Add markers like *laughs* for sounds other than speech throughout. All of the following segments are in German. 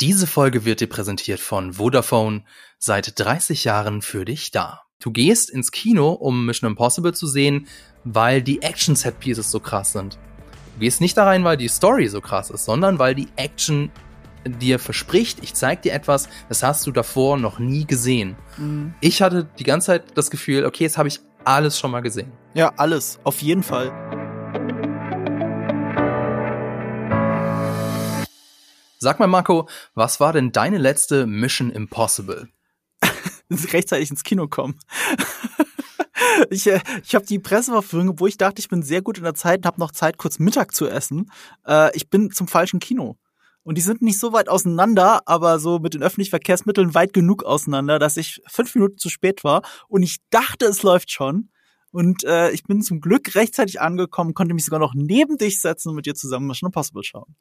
Diese Folge wird dir präsentiert von Vodafone, seit 30 Jahren für dich da. Du gehst ins Kino, um Mission Impossible zu sehen, weil die Action-Set-Pieces so krass sind. Du gehst nicht da rein, weil die Story so krass ist, sondern weil die Action dir verspricht, ich zeig dir etwas, das hast du davor noch nie gesehen. Mhm. Ich hatte die ganze Zeit das Gefühl, okay, jetzt habe ich alles schon mal gesehen. Ja, alles, auf jeden Fall. Sag mal, Marco, was war denn deine letzte Mission Impossible? *laughs* Rechtzeitig ins Kino kommen. *laughs* ich äh, ich habe die Presseverführung, wo ich dachte, ich bin sehr gut in der Zeit und habe noch Zeit, kurz Mittag zu essen. Äh, ich bin zum falschen Kino. Und die sind nicht so weit auseinander, aber so mit den öffentlichen Verkehrsmitteln weit genug auseinander, dass ich fünf Minuten zu spät war. Und ich dachte, es läuft schon. Und äh, ich bin zum Glück rechtzeitig angekommen, konnte mich sogar noch neben dich setzen und mit dir zusammen Mission Impossible schauen.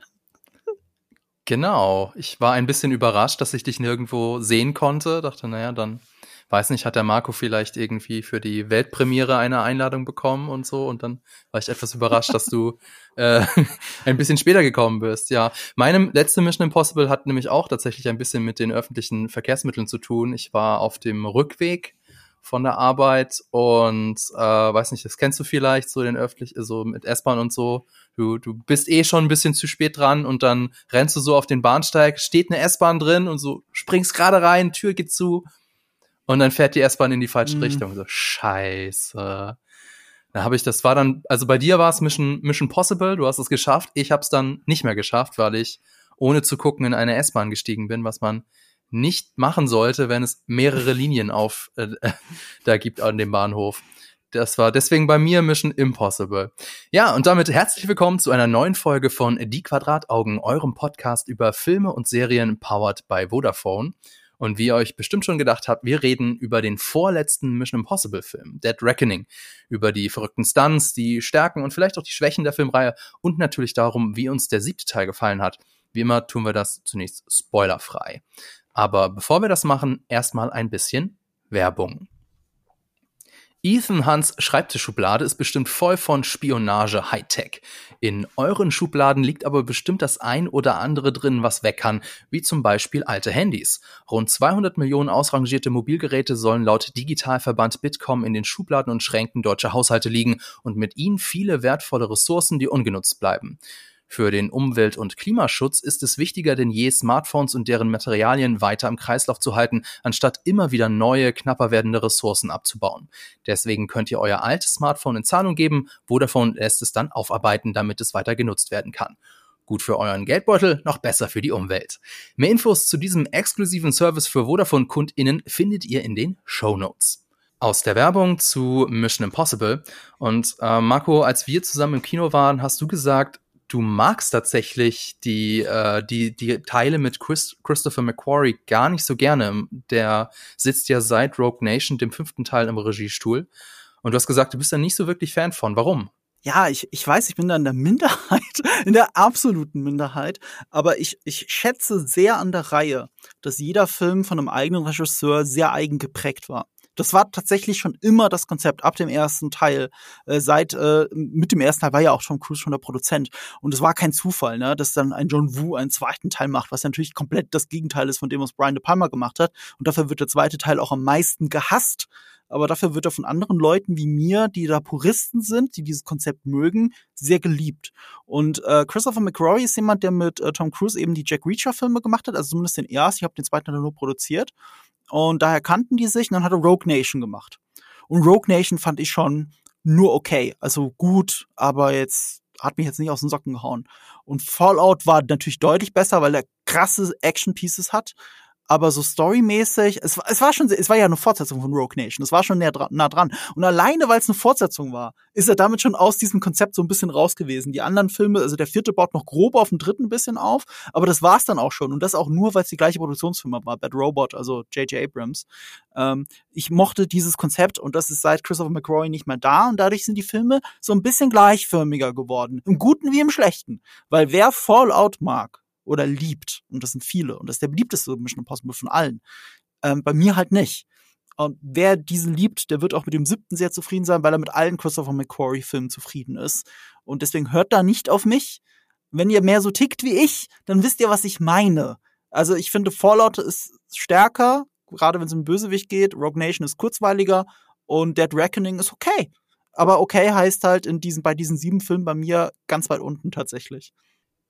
Genau. Ich war ein bisschen überrascht, dass ich dich nirgendwo sehen konnte. Dachte, naja, dann weiß nicht, hat der Marco vielleicht irgendwie für die Weltpremiere eine Einladung bekommen und so. Und dann war ich etwas überrascht, dass du *laughs* äh, *laughs* ein bisschen später gekommen bist. Ja, meine letzte Mission Impossible hat nämlich auch tatsächlich ein bisschen mit den öffentlichen Verkehrsmitteln zu tun. Ich war auf dem Rückweg von der Arbeit und äh, weiß nicht, das kennst du vielleicht, so den öffentlich, so mit S-Bahn und so. Du, du bist eh schon ein bisschen zu spät dran und dann rennst du so auf den Bahnsteig, steht eine S-Bahn drin und so springst gerade rein, Tür geht zu und dann fährt die S-Bahn in die falsche mhm. Richtung. So, scheiße. Da habe ich, das war dann, also bei dir war es Mission, Mission Possible, du hast es geschafft. Ich habe es dann nicht mehr geschafft, weil ich ohne zu gucken in eine S-Bahn gestiegen bin, was man nicht machen sollte, wenn es mehrere Linien auf äh, *laughs* da gibt an dem Bahnhof. Das war deswegen bei mir Mission Impossible. Ja, und damit herzlich willkommen zu einer neuen Folge von Die Quadrataugen, eurem Podcast über Filme und Serien powered by Vodafone. Und wie ihr euch bestimmt schon gedacht habt, wir reden über den vorletzten Mission Impossible Film, Dead Reckoning, über die verrückten Stunts, die Stärken und vielleicht auch die Schwächen der Filmreihe und natürlich darum, wie uns der siebte Teil gefallen hat. Wie immer tun wir das zunächst spoilerfrei. Aber bevor wir das machen, erstmal ein bisschen Werbung. Ethan Hunts Schreibtischschublade ist bestimmt voll von Spionage Hightech. In euren Schubladen liegt aber bestimmt das ein oder andere drin, was weg kann, wie zum Beispiel alte Handys. Rund 200 Millionen ausrangierte Mobilgeräte sollen laut Digitalverband Bitkom in den Schubladen und Schränken deutscher Haushalte liegen und mit ihnen viele wertvolle Ressourcen, die ungenutzt bleiben. Für den Umwelt- und Klimaschutz ist es wichtiger denn je, Smartphones und deren Materialien weiter im Kreislauf zu halten, anstatt immer wieder neue, knapper werdende Ressourcen abzubauen. Deswegen könnt ihr euer altes Smartphone in Zahlung geben, Vodafone lässt es dann aufarbeiten, damit es weiter genutzt werden kann. Gut für euren Geldbeutel, noch besser für die Umwelt. Mehr Infos zu diesem exklusiven Service für Vodafone-KundInnen findet ihr in den Show Notes aus der Werbung zu Mission Impossible. Und äh, Marco, als wir zusammen im Kino waren, hast du gesagt, du magst tatsächlich die, äh, die, die Teile mit Chris, Christopher McQuarrie gar nicht so gerne. Der sitzt ja seit Rogue Nation, dem fünften Teil, im Regiestuhl. Und du hast gesagt, du bist da nicht so wirklich Fan von. Warum? Ja, ich, ich weiß, ich bin da in der Minderheit, *laughs* in der absoluten Minderheit, aber ich, ich schätze sehr an der Reihe, dass jeder Film von einem eigenen Regisseur sehr eigen geprägt war das war tatsächlich schon immer das Konzept ab dem ersten Teil. Äh, seit äh, mit dem ersten Teil war ja auch Tom Cruise schon der Produzent und es war kein Zufall, ne, dass dann ein John Woo einen zweiten Teil macht, was natürlich komplett das Gegenteil ist von dem, was Brian De Palma gemacht hat. Und dafür wird der zweite Teil auch am meisten gehasst. Aber dafür wird er von anderen Leuten wie mir, die da Puristen sind, die dieses Konzept mögen, sehr geliebt. Und äh, Christopher McRory ist jemand, der mit äh, Tom Cruise eben die Jack Reacher-Filme gemacht hat, also zumindest den ersten. Ich habe den zweiten Teil nur produziert. Und daher kannten die sich und dann hat er Rogue Nation gemacht. Und Rogue Nation fand ich schon nur okay. Also gut, aber jetzt hat mich jetzt nicht aus den Socken gehauen. Und Fallout war natürlich deutlich besser, weil er krasse Action Pieces hat aber so storymäßig, es, es war schon, es war ja eine Fortsetzung von Rogue Nation, es war schon dran, nah dran. Und alleine, weil es eine Fortsetzung war, ist er damit schon aus diesem Konzept so ein bisschen raus gewesen. Die anderen Filme, also der vierte baut noch grob auf den dritten ein bisschen auf, aber das war's dann auch schon. Und das auch nur, weil es die gleiche Produktionsfirma war, Bad Robot, also J.J. Abrams. Ähm, ich mochte dieses Konzept und das ist seit Christopher McRoy nicht mehr da und dadurch sind die Filme so ein bisschen gleichförmiger geworden. Im Guten wie im Schlechten. Weil wer Fallout mag, oder liebt. Und das sind viele. Und das ist der beliebteste Mission Impossible von allen. Ähm, bei mir halt nicht. Und wer diesen liebt, der wird auch mit dem siebten sehr zufrieden sein, weil er mit allen Christopher McQuarrie-Filmen zufrieden ist. Und deswegen hört da nicht auf mich. Wenn ihr mehr so tickt wie ich, dann wisst ihr, was ich meine. Also ich finde, Fallout ist stärker, gerade wenn es um Bösewicht geht. Rogue Nation ist kurzweiliger und Dead Reckoning ist okay. Aber okay heißt halt in diesen, bei diesen sieben Filmen bei mir ganz weit unten tatsächlich.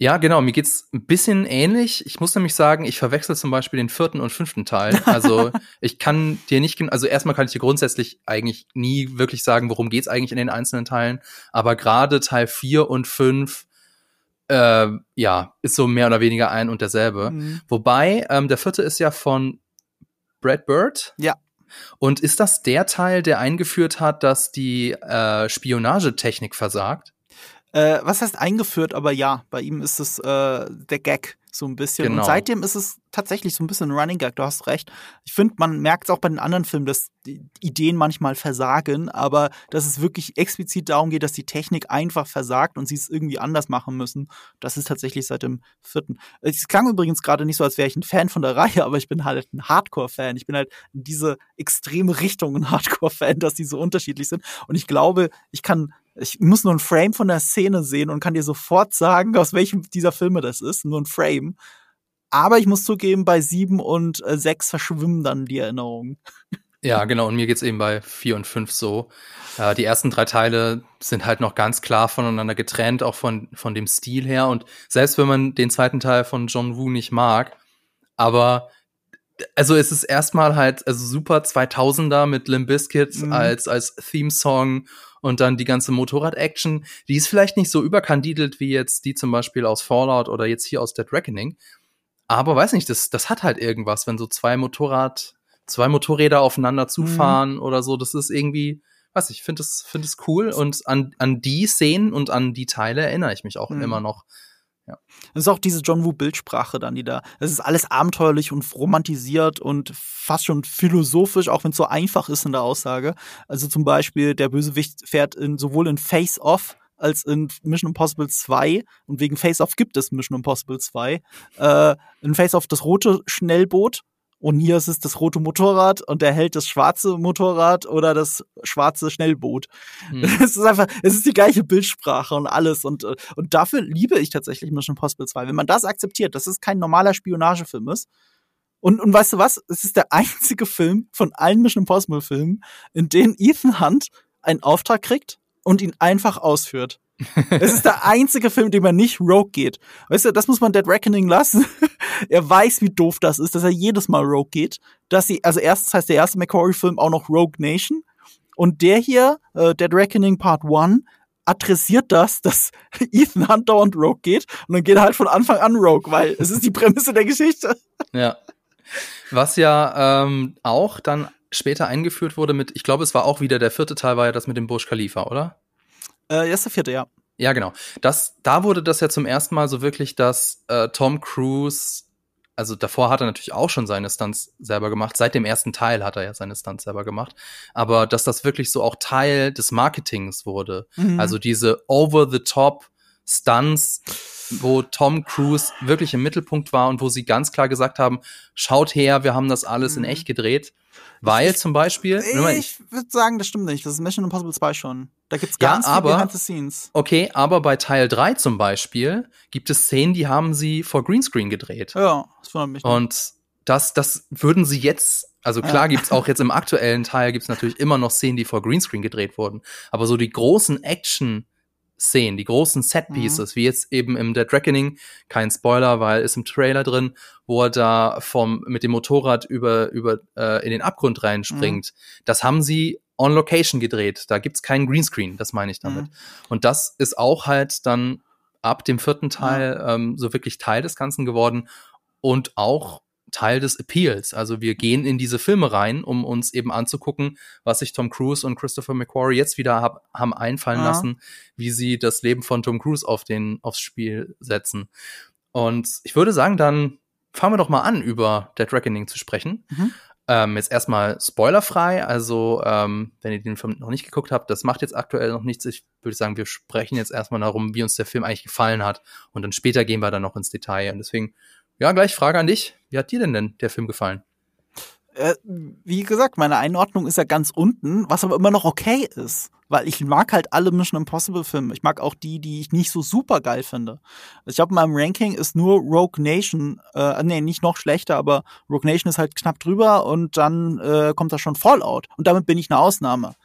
Ja, genau. Mir geht's ein bisschen ähnlich. Ich muss nämlich sagen, ich verwechsel zum Beispiel den vierten und fünften Teil. Also *laughs* ich kann dir nicht, also erstmal kann ich dir grundsätzlich eigentlich nie wirklich sagen, worum geht's eigentlich in den einzelnen Teilen. Aber gerade Teil vier und fünf, äh, ja, ist so mehr oder weniger ein und derselbe. Mhm. Wobei ähm, der vierte ist ja von Brad Bird. Ja. Und ist das der Teil, der eingeführt hat, dass die äh, Spionagetechnik versagt? Äh, was heißt eingeführt, aber ja, bei ihm ist es äh, der Gag so ein bisschen. Genau. Und seitdem ist es tatsächlich so ein bisschen ein Running Gag, du hast recht. Ich finde, man merkt es auch bei den anderen Filmen, dass die Ideen manchmal versagen, aber dass es wirklich explizit darum geht, dass die Technik einfach versagt und sie es irgendwie anders machen müssen. Das ist tatsächlich seit dem vierten. Es klang übrigens gerade nicht so, als wäre ich ein Fan von der *laughs* Reihe, aber ich bin halt ein Hardcore-Fan. Ich bin halt in diese extreme Richtung ein Hardcore-Fan, dass die so unterschiedlich sind. Und ich glaube, ich kann ich muss nur ein Frame von der Szene sehen und kann dir sofort sagen, aus welchem dieser Filme das ist. Nur ein Frame. Aber ich muss zugeben, bei sieben und äh, sechs verschwimmen dann die Erinnerungen. Ja, genau. Und mir geht's eben bei vier und fünf so. Äh, die ersten drei Teile sind halt noch ganz klar voneinander getrennt, auch von, von dem Stil her. Und selbst wenn man den zweiten Teil von John Woo nicht mag, aber also es ist erstmal halt also super 2000er mit Limp Bizkit mhm. als als Theme Song und dann die ganze Motorrad-Action, die ist vielleicht nicht so überkandidelt wie jetzt die zum Beispiel aus Fallout oder jetzt hier aus Dead Reckoning. Aber weiß nicht, das, das hat halt irgendwas, wenn so zwei Motorrad, zwei Motorräder aufeinander mhm. zufahren mhm. oder so. Das ist irgendwie, weiß ich, finde es, finde es cool. Und an, an die Szenen und an die Teile erinnere ich mich auch mhm. immer noch. Ja. Das ist auch diese John Woo Bildsprache dann, die da. Es ist alles abenteuerlich und romantisiert und fast schon philosophisch, auch wenn es so einfach ist in der Aussage. Also zum Beispiel, der Bösewicht fährt in, sowohl in Face Off als in Mission Impossible 2 und wegen Face Off gibt es Mission Impossible 2. Äh, in Face Off das rote Schnellboot und hier ist es das rote Motorrad und der hält das schwarze Motorrad oder das schwarze Schnellboot. Mhm. *laughs* Es ist einfach, es ist die gleiche Bildsprache und alles. Und, und dafür liebe ich tatsächlich Mission Impossible 2. Wenn man das akzeptiert, dass es kein normaler Spionagefilm ist. Und, und weißt du was? Es ist der *laughs* einzige Film von allen Mission Impossible Filmen, in dem Ethan Hunt einen Auftrag kriegt und ihn einfach ausführt. *laughs* es ist der einzige Film, in dem er nicht Rogue geht. Weißt du, das muss man Dead Reckoning lassen. *laughs* er weiß, wie doof das ist, dass er jedes Mal Rogue geht. Dass sie, also erstens heißt der erste McQuarrie-Film auch noch Rogue Nation. Und der hier, äh, Dead Reckoning Part 1, adressiert das, dass *laughs* Ethan Hunt dauernd Rogue geht. Und dann geht er halt von Anfang an Rogue, weil es ist die Prämisse der Geschichte. Ja. Was ja ähm, auch dann später eingeführt wurde mit, ich glaube, es war auch wieder der vierte Teil, war ja das mit dem Burj Khalifa, oder? Äh, erste vierte, ja. Ja, genau. Das, da wurde das ja zum ersten Mal so wirklich, dass äh, Tom Cruise, also davor hat er natürlich auch schon seine Stunts selber gemacht. Seit dem ersten Teil hat er ja seine Stunts selber gemacht. Aber dass das wirklich so auch Teil des Marketings wurde. Mhm. Also diese over-the-top Stunts, wo Tom Cruise wirklich im Mittelpunkt war und wo sie ganz klar gesagt haben, schaut her, wir haben das alles mhm. in echt gedreht. Weil zum Beispiel. Ich, ich würde sagen, das stimmt nicht. Das ist Mission Impossible 2 schon. Da gibt's ganz ja, aber, viel Behind Scenes. Okay, aber bei Teil 3 zum Beispiel gibt es Szenen, die haben sie vor Greenscreen gedreht. Ja, das wundert mich. Nicht. Und das, das würden sie jetzt, also klar ja. gibt's auch jetzt im aktuellen Teil gibt's natürlich immer noch Szenen, die vor Greenscreen gedreht wurden. Aber so die großen Action- Szenen, die großen Set-Pieces, mhm. wie jetzt eben im Dead Reckoning, kein Spoiler, weil ist im Trailer drin, wo er da vom, mit dem Motorrad über, über äh, in den Abgrund reinspringt. Mhm. Das haben sie on Location gedreht. Da gibt's keinen Greenscreen, das meine ich damit. Mhm. Und das ist auch halt dann ab dem vierten Teil ähm, so wirklich Teil des Ganzen geworden und auch Teil des Appeals. Also wir gehen in diese Filme rein, um uns eben anzugucken, was sich Tom Cruise und Christopher McQuarrie jetzt wieder hab, haben einfallen ja. lassen, wie sie das Leben von Tom Cruise auf den, aufs Spiel setzen. Und ich würde sagen, dann fangen wir doch mal an, über Dead Reckoning zu sprechen. Mhm. Ähm, jetzt erstmal spoilerfrei, also ähm, wenn ihr den Film noch nicht geguckt habt, das macht jetzt aktuell noch nichts. Ich würde sagen, wir sprechen jetzt erstmal darum, wie uns der Film eigentlich gefallen hat und dann später gehen wir dann noch ins Detail. Und deswegen ja, gleich Frage an dich. Wie hat dir denn, denn der Film gefallen? Äh, wie gesagt, meine Einordnung ist ja ganz unten, was aber immer noch okay ist. Weil ich mag halt alle Mission Impossible Filme. Ich mag auch die, die ich nicht so super geil finde. Ich glaube, in meinem Ranking ist nur Rogue Nation, äh, nee, nicht noch schlechter, aber Rogue Nation ist halt knapp drüber und dann äh, kommt da schon Fallout. Und damit bin ich eine Ausnahme.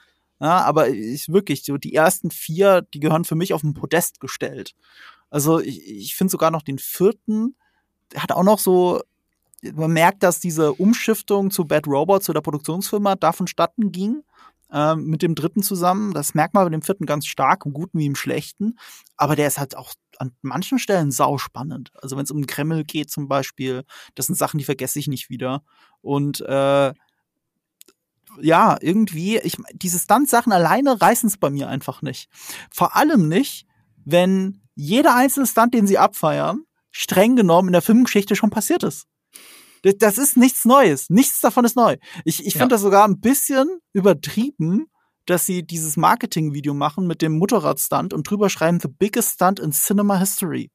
Ja, aber ich wirklich, so die ersten vier, die gehören für mich auf ein Podest gestellt. Also ich, ich finde sogar noch den vierten, hat auch noch so, man merkt, dass diese Umschiftung zu Bad Robot, zu der Produktionsfirma, davon statten ging ähm, mit dem dritten zusammen. Das merkt man bei dem vierten ganz stark, im Guten wie im Schlechten. Aber der ist halt auch an manchen Stellen sau spannend. Also wenn es um den Kreml geht zum Beispiel, das sind Sachen, die vergesse ich nicht wieder. Und äh, ja, irgendwie, ich, diese Stunt-Sachen alleine reißen es bei mir einfach nicht. Vor allem nicht, wenn jeder einzelne Stunt, den sie abfeiern, streng genommen in der Filmgeschichte schon passiert ist. Das ist nichts Neues. Nichts davon ist neu. Ich, ich finde ja. das sogar ein bisschen übertrieben, dass sie dieses Marketing-Video machen mit dem Motorradstunt und drüber schreiben The biggest stunt in Cinema History.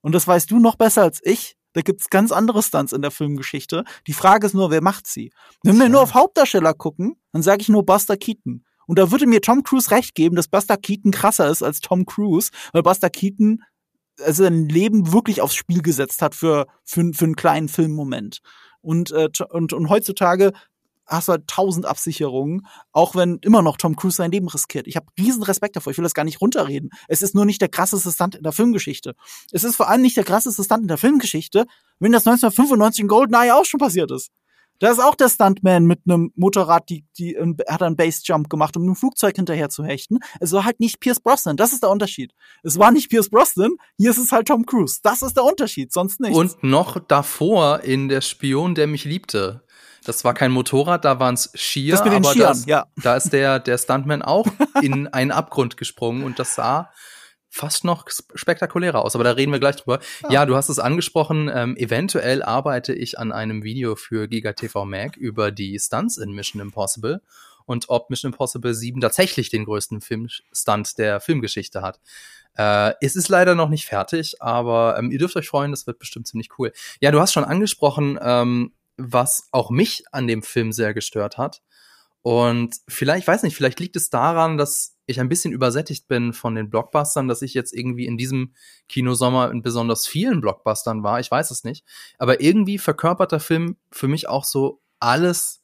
Und das weißt du noch besser als ich. Da gibt's ganz andere Stunts in der Filmgeschichte. Die Frage ist nur, wer macht sie? Wenn wir nur auf Hauptdarsteller gucken, dann sage ich nur Buster Keaton. Und da würde mir Tom Cruise recht geben, dass Buster Keaton krasser ist als Tom Cruise, weil Buster Keaton also sein Leben wirklich aufs Spiel gesetzt hat für, für, für einen kleinen Filmmoment. Und, äh, und, und heutzutage hast du halt tausend Absicherungen, auch wenn immer noch Tom Cruise sein Leben riskiert. Ich habe riesen Respekt davor. Ich will das gar nicht runterreden. Es ist nur nicht der krasseste Stunt in der Filmgeschichte. Es ist vor allem nicht der krasseste Stunt in der Filmgeschichte, wenn das 1995 in GoldenEye auch schon passiert ist. Da ist auch der Stuntman mit einem Motorrad, die, die hat einen Base-Jump gemacht, um ein Flugzeug hinterher zu hechten. Es war halt nicht Pierce Brosnan. Das ist der Unterschied. Es war nicht Pierce Brosnan, hier ist es halt Tom Cruise. Das ist der Unterschied, sonst nicht. Und noch davor in Der Spion, der mich liebte. Das war kein Motorrad, da waren es Skier, das mit den aber Skiern, das, ja. da ist der, der Stuntman auch *laughs* in einen Abgrund gesprungen und das sah fast noch spektakulärer aus, aber da reden wir gleich drüber. Ja, ja du hast es angesprochen, ähm, eventuell arbeite ich an einem Video für Giga TV Mac über die Stunts in Mission Impossible und ob Mission Impossible 7 tatsächlich den größten Filmstunt der Filmgeschichte hat. Äh, es ist leider noch nicht fertig, aber ähm, ihr dürft euch freuen, das wird bestimmt ziemlich cool. Ja, du hast schon angesprochen, ähm, was auch mich an dem Film sehr gestört hat. Und vielleicht, weiß nicht, vielleicht liegt es daran, dass ich ein bisschen übersättigt bin von den Blockbustern, dass ich jetzt irgendwie in diesem Kinosommer in besonders vielen Blockbustern war. Ich weiß es nicht. Aber irgendwie verkörpert der Film für mich auch so alles,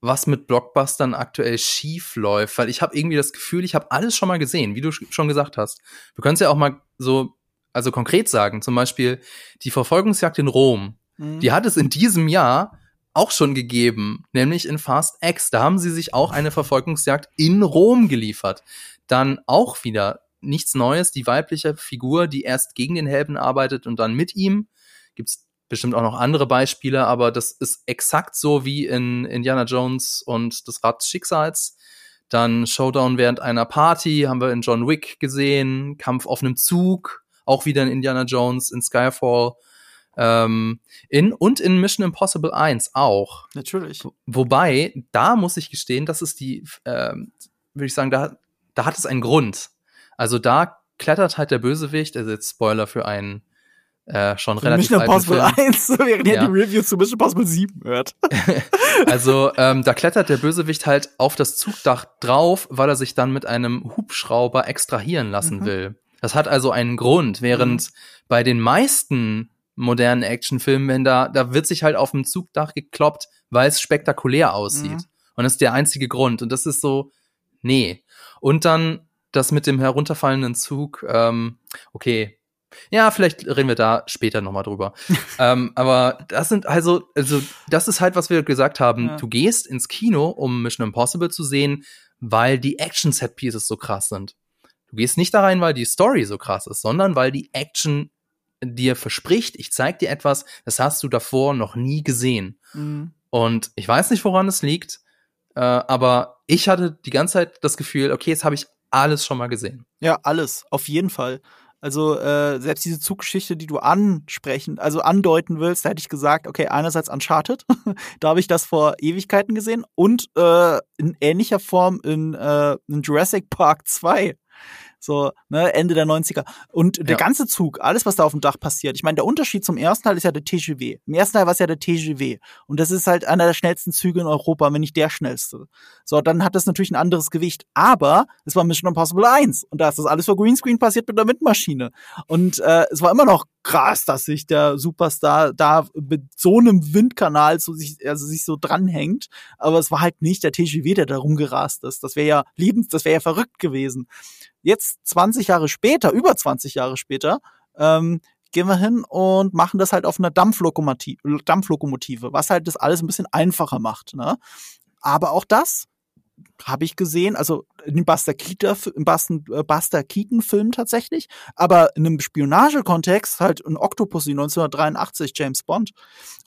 was mit Blockbustern aktuell schief läuft. Weil ich habe irgendwie das Gefühl, ich habe alles schon mal gesehen, wie du schon gesagt hast. Du kannst ja auch mal so, also konkret sagen, zum Beispiel die Verfolgungsjagd in Rom. Mhm. Die hat es in diesem Jahr auch schon gegeben, nämlich in Fast X. Da haben sie sich auch eine Verfolgungsjagd in Rom geliefert. Dann auch wieder nichts Neues, die weibliche Figur, die erst gegen den Helden arbeitet und dann mit ihm. Gibt's bestimmt auch noch andere Beispiele, aber das ist exakt so wie in Indiana Jones und das Rad des Schicksals. Dann Showdown während einer Party haben wir in John Wick gesehen, Kampf auf einem Zug, auch wieder in Indiana Jones, in Skyfall. Ähm, in, und in Mission Impossible 1 auch. Natürlich. Wobei, da muss ich gestehen, das ist die, ähm, würde ich sagen, da, da hat es einen Grund. Also da klettert halt der Bösewicht, also jetzt Spoiler für einen äh, schon relativ Mission Impossible 1, *laughs* während ihr ja. die Review zu Mission Impossible 7 hört. *laughs* also ähm, da klettert der Bösewicht halt auf das Zugdach drauf, weil er sich dann mit einem Hubschrauber extrahieren lassen mhm. will. Das hat also einen Grund, während mhm. bei den meisten modernen Actionfilmen, wenn da, da wird sich halt auf dem Zugdach gekloppt, weil es spektakulär aussieht. Mhm. Und das ist der einzige Grund. Und das ist so, nee. Und dann das mit dem herunterfallenden Zug, ähm, okay. Ja, vielleicht reden wir da später nochmal drüber. *laughs* ähm, aber das sind also, also, das ist halt, was wir gesagt haben. Ja. Du gehst ins Kino, um Mission Impossible zu sehen, weil die Action-Set-Pieces so krass sind. Du gehst nicht da rein, weil die Story so krass ist, sondern weil die Action dir verspricht, ich zeig dir etwas, das hast du davor noch nie gesehen. Mhm. Und ich weiß nicht, woran es liegt, äh, aber ich hatte die ganze Zeit das Gefühl, okay, jetzt habe ich alles schon mal gesehen. Ja, alles, auf jeden Fall. Also äh, selbst diese Zuggeschichte, die du ansprechen, also andeuten willst, da hätte ich gesagt, okay, einerseits Uncharted, *laughs* da habe ich das vor Ewigkeiten gesehen und äh, in ähnlicher Form in, äh, in Jurassic Park 2 So, ne, Ende der 90er. Und der Ja. ganze Zug, alles, was da auf dem Dach passiert. Ich meine, der Unterschied zum ersten Teil ist ja der TGW. Im ersten Teil war es ja der TGW. Und das ist halt einer der schnellsten Züge in Europa, wenn nicht der schnellste. So, dann hat das natürlich ein anderes Gewicht. Aber es war Mission Impossible 1. Und da ist das alles vor Greenscreen passiert mit einer Windmaschine. Und äh, es war immer noch krass, dass sich der Superstar da mit so einem Windkanal so sich, also sich so dranhängt. Aber es war halt nicht der TGW, der da rumgerast ist. Das wäre ja liebens, das wäre ja verrückt gewesen. Jetzt 20 Jahre später, über 20 Jahre später, ähm, gehen wir hin und machen das halt auf einer Dampflokomotive, Dampflokomotive, was halt das alles ein bisschen einfacher macht. Ne? Aber auch das habe ich gesehen, also im Buster, äh, Buster Keaton Film tatsächlich, aber in einem Spionagekontext halt ein Octopussy 1983 James Bond.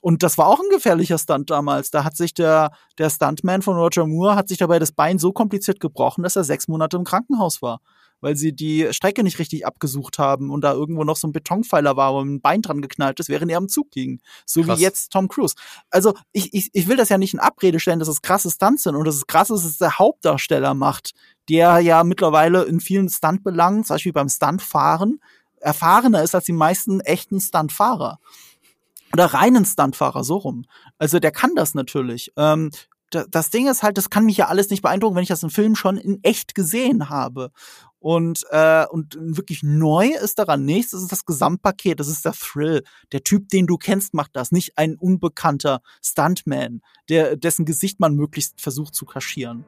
Und das war auch ein gefährlicher Stunt damals. Da hat sich der, der Stuntman von Roger Moore hat sich dabei das Bein so kompliziert gebrochen, dass er sechs Monate im Krankenhaus war. Weil sie die Strecke nicht richtig abgesucht haben und da irgendwo noch so ein Betonpfeiler war, wo ein Bein dran geknallt ist, während er am Zug ging. So Krass. wie jetzt Tom Cruise. Also ich, ich, ich will das ja nicht in Abrede stellen, dass es krasse Stunts sind und dass es krass ist, dass es der Hauptdarsteller macht, der ja mittlerweile in vielen Stuntbelangen, zum Beispiel beim Stuntfahren, erfahrener ist als die meisten echten Stuntfahrer. Oder reinen Stuntfahrer, so rum. Also der kann das natürlich. Ähm, da- das Ding ist halt, das kann mich ja alles nicht beeindrucken, wenn ich das im Film schon in echt gesehen habe. Und, äh, und wirklich neu ist daran nichts, das ist das Gesamtpaket, das ist der Thrill. Der Typ, den du kennst, macht das, nicht ein unbekannter Stuntman, der, dessen Gesicht man möglichst versucht zu kaschieren.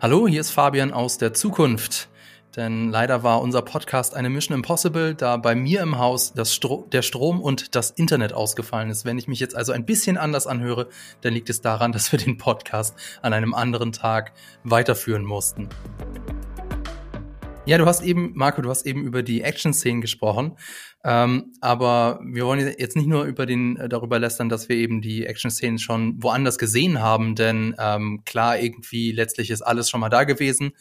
Hallo, hier ist Fabian aus der Zukunft. Denn leider war unser Podcast eine Mission Impossible, da bei mir im Haus Stro der Strom und das Internet ausgefallen ist. Wenn ich mich jetzt also ein bisschen anders anhöre, dann liegt es daran, dass wir den Podcast an einem anderen Tag weiterführen mussten. Ja, du hast eben, Marco, du hast eben über die Action-Szenen gesprochen. Ähm, aber wir wollen jetzt nicht nur über den, äh, darüber lästern, dass wir eben die Action-Szenen schon woanders gesehen haben, denn ähm, klar, irgendwie letztlich ist alles schon mal da gewesen,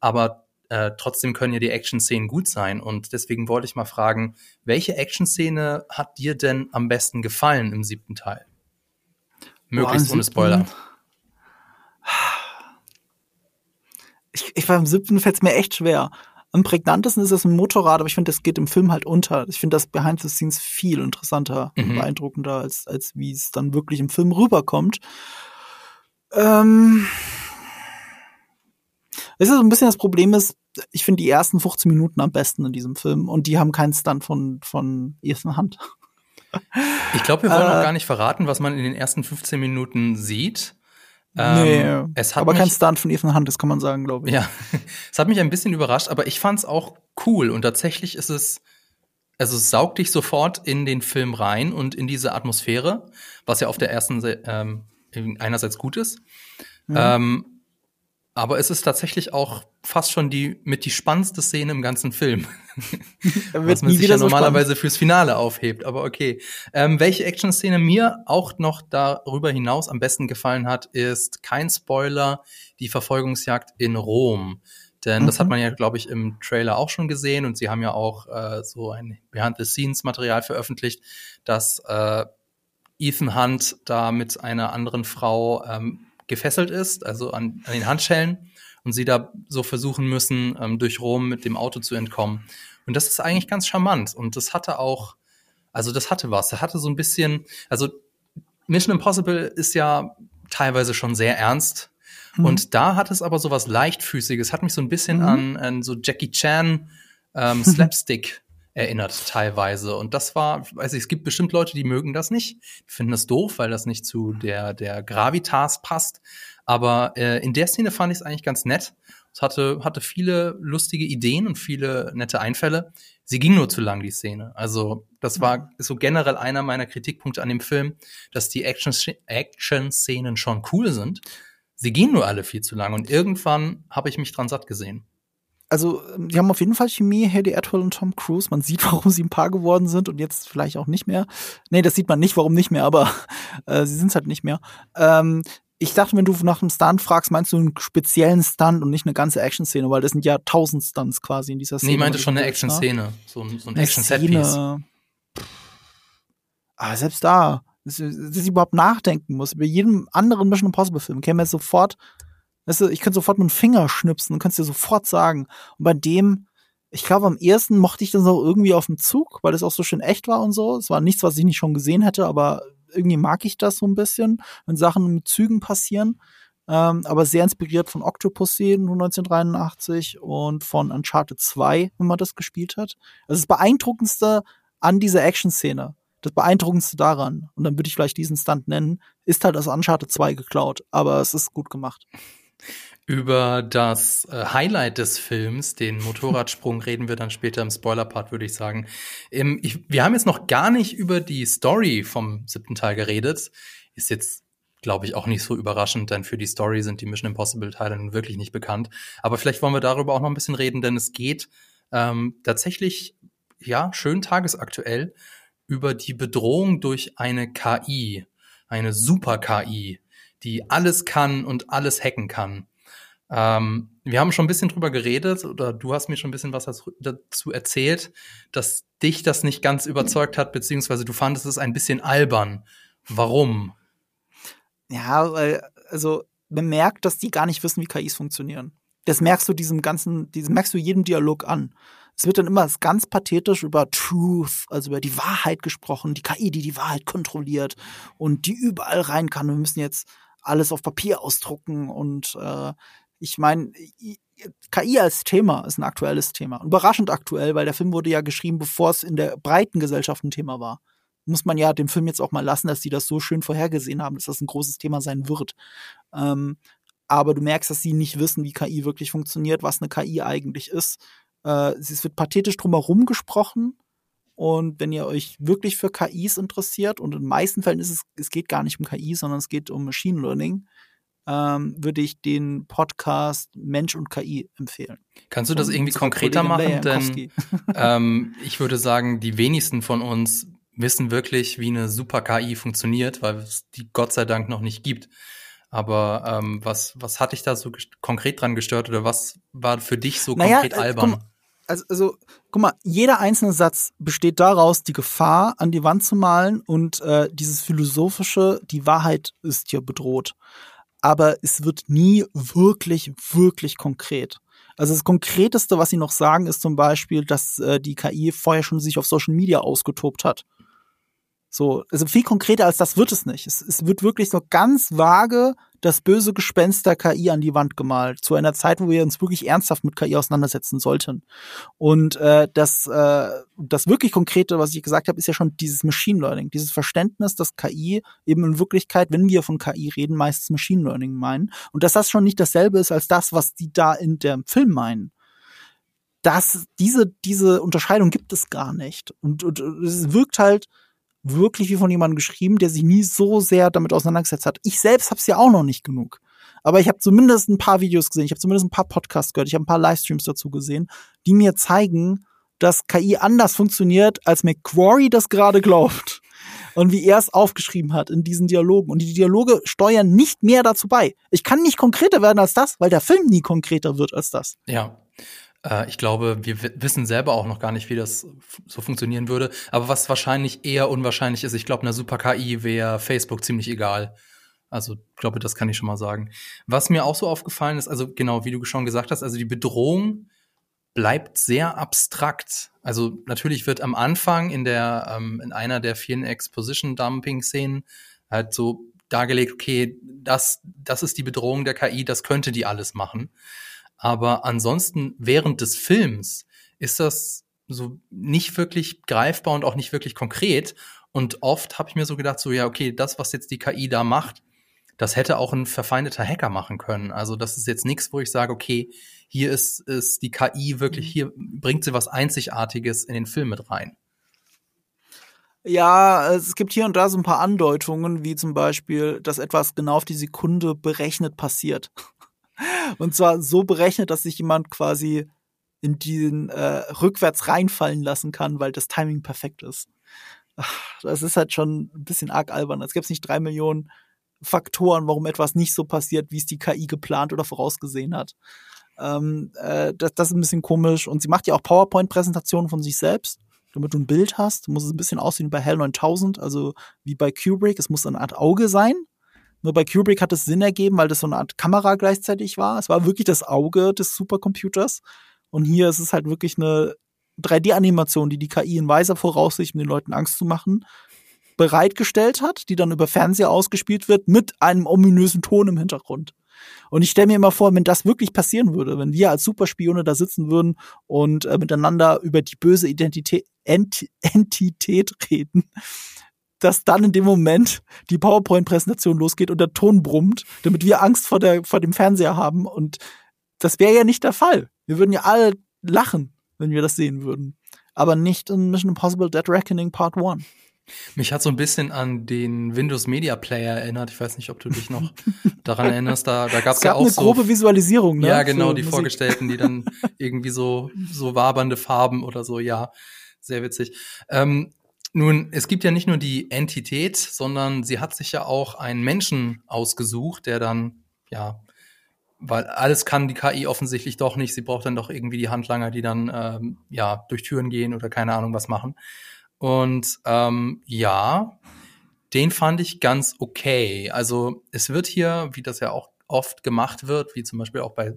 aber äh, trotzdem können ja die Action-Szenen gut sein. Und deswegen wollte ich mal fragen, welche Action-Szene hat dir denn am besten gefallen im siebten Teil? Möglichst im ohne Spoiler. Ich, ich beim siebten fällt es mir echt schwer. Am prägnantesten ist das ein Motorrad, aber ich finde, das geht im Film halt unter. Ich finde das Behind the Scenes viel interessanter und Mhm. beeindruckender, als, als wie es dann wirklich im Film rüberkommt. Ähm, es ist so ein bisschen das Problem ist, ich finde die ersten 15 Minuten am besten in diesem Film und die haben keinen Stunt von, von Ethan Hunt. Ich glaube, wir wollen Äh, auch gar nicht verraten, was man in den ersten 15 Minuten sieht. Nee, Ähm, es hat aber mich, kein Stunt von Ethan Hunt, das kann man sagen, glaube ich. Ja, *laughs* es hat mich ein bisschen überrascht, aber ich fand es auch cool und tatsächlich ist es, also es saugt dich sofort in den Film rein und in diese Atmosphäre, was ja auf der ersten ähm, einerseits gut ist. Mhm. Ähm, aber es ist tatsächlich auch fast schon die mit die spannendste Szene im ganzen Film. *laughs* Was man sich ja normalerweise fürs Finale aufhebt, aber okay. Ähm, welche Action-Szene mir auch noch darüber hinaus am besten gefallen hat, ist kein Spoiler, die Verfolgungsjagd in Rom. Denn das Mhm. hat man ja, glaube ich, im Trailer auch schon gesehen und sie haben ja auch äh, so ein Behind-the-Scenes-Material veröffentlicht, dass äh, Ethan Hunt da mit einer anderen Frau ähm, gefesselt ist, also an, an den Handschellen und sie da so versuchen müssen, ähm, durch Rom mit dem Auto zu entkommen. Und das ist eigentlich ganz charmant. Und das hatte auch, also das hatte was. Er hatte so ein bisschen, also Mission Impossible ist ja teilweise schon sehr ernst. Mhm. Und da hat es aber so was leichtfüßiges, hat mich so ein bisschen Mhm. an, an so Jackie Chan ähm, *laughs* Slapstick erinnert teilweise. Und das war, weiß ich, es gibt bestimmt Leute, die mögen das nicht, die finden das doof, weil das nicht zu der, der Gravitas passt. Aber äh, in der Szene fand ich es eigentlich ganz nett. Es hatte, hatte viele lustige Ideen und viele nette Einfälle. Sie ging nur zu lang, die Szene. Also, das war so generell einer meiner Kritikpunkte an dem Film, dass die Action- Action-Szenen schon cool sind. Sie gehen nur alle viel zu lang und irgendwann habe ich mich dran satt gesehen. also ähm, die haben auf jeden Fall Chemie, Haley Atwell und Tom Cruise. Man sieht, *laughs* warum sie ein Paar geworden sind und jetzt vielleicht auch nicht mehr. Nee, das sieht man nicht, warum nicht mehr, aber *laughs* äh, sie sind es halt nicht mehr. Ähm, ich dachte, wenn du nach einem Stunt fragst, meinst du einen speziellen Stunt und nicht eine ganze Action-Szene, weil das sind ja tausend Stunts quasi in dieser Szene. Nee, ich meinte schon eine ne? Action-Szene. So, ein- so ein Action-Set-Piece. Ah, selbst da, dass, dass ich überhaupt nachdenken muss. Bei jedem anderen Mission Impossible Film käme mir sofort Weißt du, ich könnte sofort mit dem Finger schnipsen und könnte dir sofort sagen. Und bei dem, ich glaube, am ersten mochte ich das auch irgendwie auf dem Zug, weil das auch so schön echt war und so. Es war nichts, was ich nicht schon gesehen hätte, aber irgendwie mag ich das so ein bisschen, wenn Sachen mit Zügen passieren. Ähm, aber sehr inspiriert von Octopussy 1983 und von Uncharted 2, wenn man das gespielt hat. Also das Beeindruckendste an dieser Action-Szene, das Beeindruckendste daran, und dann würde ich vielleicht diesen Stunt nennen, ist halt aus Uncharted 2 geklaut, aber es ist gut gemacht. *laughs* Über das äh, Highlight des Films, den Motorradsprung, *laughs* reden wir dann später im Spoiler-Part, würde ich sagen. Ähm, ich, wir haben jetzt noch gar nicht über die Story vom siebten Teil geredet. Ist jetzt, glaube ich, auch nicht so überraschend, denn für die Story sind die Mission Impossible-Teile nun wirklich nicht bekannt. Aber vielleicht wollen wir darüber auch noch ein bisschen reden, denn es geht ähm, tatsächlich, ja, schön tagesaktuell über die Bedrohung durch eine KI, eine Super-KI, die alles kann und alles hacken kann. Ähm, wir haben schon ein bisschen drüber geredet oder du hast mir schon ein bisschen was dazu erzählt, dass dich das nicht ganz überzeugt hat, beziehungsweise du fandest es ein bisschen albern. Warum? Ja, weil, also man merkt, dass die gar nicht wissen, wie KIs funktionieren. Das merkst du diesem ganzen, diesem merkst du jedem Dialog an. Es wird dann immer ganz pathetisch über Truth, also über die Wahrheit gesprochen, die KI, die die Wahrheit kontrolliert und die überall rein kann. Wir müssen jetzt alles auf Papier ausdrucken und äh, ich meine, KI als Thema ist ein aktuelles Thema. Überraschend aktuell, weil der Film wurde ja geschrieben, bevor es in der breiten Gesellschaft ein Thema war. Muss man ja dem Film jetzt auch mal lassen, dass die das so schön vorhergesehen haben, dass das ein großes Thema sein wird. Ähm, aber du merkst, dass sie nicht wissen, wie KI wirklich funktioniert, was eine KI eigentlich ist. Äh, es wird pathetisch drumherum gesprochen. Und wenn ihr euch wirklich für KIs interessiert, und in den meisten Fällen ist es, es geht gar nicht um KI, sondern es geht um Machine Learning, ähm, würde ich den Podcast Mensch und KI empfehlen. Kannst du das und irgendwie konkreter machen? Denn *laughs* *laughs* ähm, ich würde sagen, die wenigsten von uns wissen wirklich, wie eine super KI funktioniert, weil es die Gott sei Dank noch nicht gibt. Aber ähm, was, was hat dich da so konkret dran gestört oder was war für dich so naja, konkret äh, albern? also, also, guck mal, jeder einzelne Satz besteht daraus, die Gefahr an die Wand zu malen und äh, dieses philosophische, die Wahrheit ist hier bedroht aber es wird nie wirklich, wirklich konkret. Also das Konkreteste, was sie noch sagen, ist zum Beispiel, dass äh, die KI vorher schon sich auf Social Media ausgetobt hat. So, also viel konkreter als das wird es nicht. Es, es wird wirklich so ganz vage das böse Gespenst der KI an die Wand gemalt, zu einer Zeit, wo wir uns wirklich ernsthaft mit KI auseinandersetzen sollten. Und äh, das, äh, das wirklich Konkrete, was ich gesagt habe, ist ja schon dieses Machine Learning, dieses Verständnis, dass KI eben in Wirklichkeit, wenn wir von KI reden, meistens Machine Learning meinen. Und dass das schon nicht dasselbe ist als das, was die da in dem Film meinen das, diese, diese Unterscheidung gibt es gar nicht. Und, und es wirkt halt wirklich wie von jemandem geschrieben, der sich nie so sehr damit auseinandergesetzt hat. Ich selbst habe es ja auch noch nicht genug. Aber ich habe zumindest ein paar Videos gesehen, ich habe zumindest ein paar Podcasts gehört, ich habe ein paar Livestreams dazu gesehen, die mir zeigen, dass KI anders funktioniert, als McQuarrie das gerade glaubt. Und wie er es aufgeschrieben hat in diesen Dialogen. Und die Dialoge steuern nicht mehr dazu bei. Ich kann nicht konkreter werden als das, weil der Film nie konkreter wird als das. Ja. Äh, ich glaube, wir wissen selber auch noch gar nicht, wie das so funktionieren würde. Aber was wahrscheinlich eher unwahrscheinlich ist, ich glaube, einer Super KI wäre Facebook ziemlich egal. Also, ich glaube, das kann ich schon mal sagen. Was mir auch so aufgefallen ist, also genau, wie du schon gesagt hast, also die Bedrohung bleibt sehr abstrakt. Also natürlich wird am Anfang in der ähm, in einer der vielen Exposition Dumping Szenen halt so dargelegt, okay, das das ist die Bedrohung der KI, das könnte die alles machen. Aber ansonsten während des Films ist das so nicht wirklich greifbar und auch nicht wirklich konkret. Und oft habe ich mir so gedacht, so ja, okay, das, was jetzt die KI da macht, das hätte auch ein verfeindeter Hacker machen können. Also das ist jetzt nichts, wo ich sage, okay, hier ist, ist die KI wirklich, mhm. hier bringt sie was Einzigartiges in den Film mit rein. Ja, es gibt hier und da so ein paar Andeutungen, wie zum Beispiel, dass etwas genau auf die Sekunde berechnet passiert. Und zwar so berechnet, dass sich jemand quasi in den äh, rückwärts reinfallen lassen kann, weil das Timing perfekt ist. Das ist halt schon ein bisschen arg albern. Es gibt nicht drei Millionen Faktoren, warum etwas nicht so passiert, wie es die KI geplant oder vorausgesehen hat. Ähm, äh, das, das ist ein bisschen komisch. Und sie macht ja auch PowerPoint-Präsentationen von sich selbst, damit du ein Bild hast. Muss es ein bisschen aussehen wie bei Hell 9000, also wie bei Kubrick. Es muss eine Art Auge sein, Nur bei Kubrick hat es Sinn ergeben, weil das so eine Art Kamera gleichzeitig war. Es war wirklich das Auge des Supercomputers. Und hier ist es halt wirklich eine 3D-Animation, die die KI in weiser Voraussicht, um den Leuten Angst zu machen, bereitgestellt hat, die dann über Fernseher ausgespielt wird mit einem ominösen Ton im Hintergrund. Und ich stelle mir immer vor, wenn das wirklich passieren würde, wenn wir als Superspione da sitzen würden und äh, miteinander über die böse Identität, Ent Entität reden, dass dann in dem Moment die PowerPoint-Präsentation losgeht und der Ton brummt, damit wir Angst vor, der, vor dem Fernseher haben. Und das wäre ja nicht der Fall. Wir würden ja alle lachen, wenn wir das sehen würden. Aber nicht in Mission Impossible Dead Reckoning Part 1. Mich hat so ein bisschen an den Windows Media Player erinnert. Ich weiß nicht, ob du dich noch daran erinnerst. Da, da gab es ja auch eine so grobe Visualisierung. Ne, ja, genau, die Musik. Vorgestellten, die dann *laughs* irgendwie so so wabernde Farben oder so. Ja, sehr witzig. Ähm, nun, es gibt ja nicht nur die Entität, sondern sie hat sich ja auch einen Menschen ausgesucht, der dann ja weil alles kann die KI offensichtlich doch nicht. Sie braucht dann doch irgendwie die Handlanger, die dann ähm, ja durch Türen gehen oder keine Ahnung was machen. Und ähm, ja, den fand ich ganz okay. Also es wird hier, wie das ja auch oft gemacht wird, wie zum Beispiel auch bei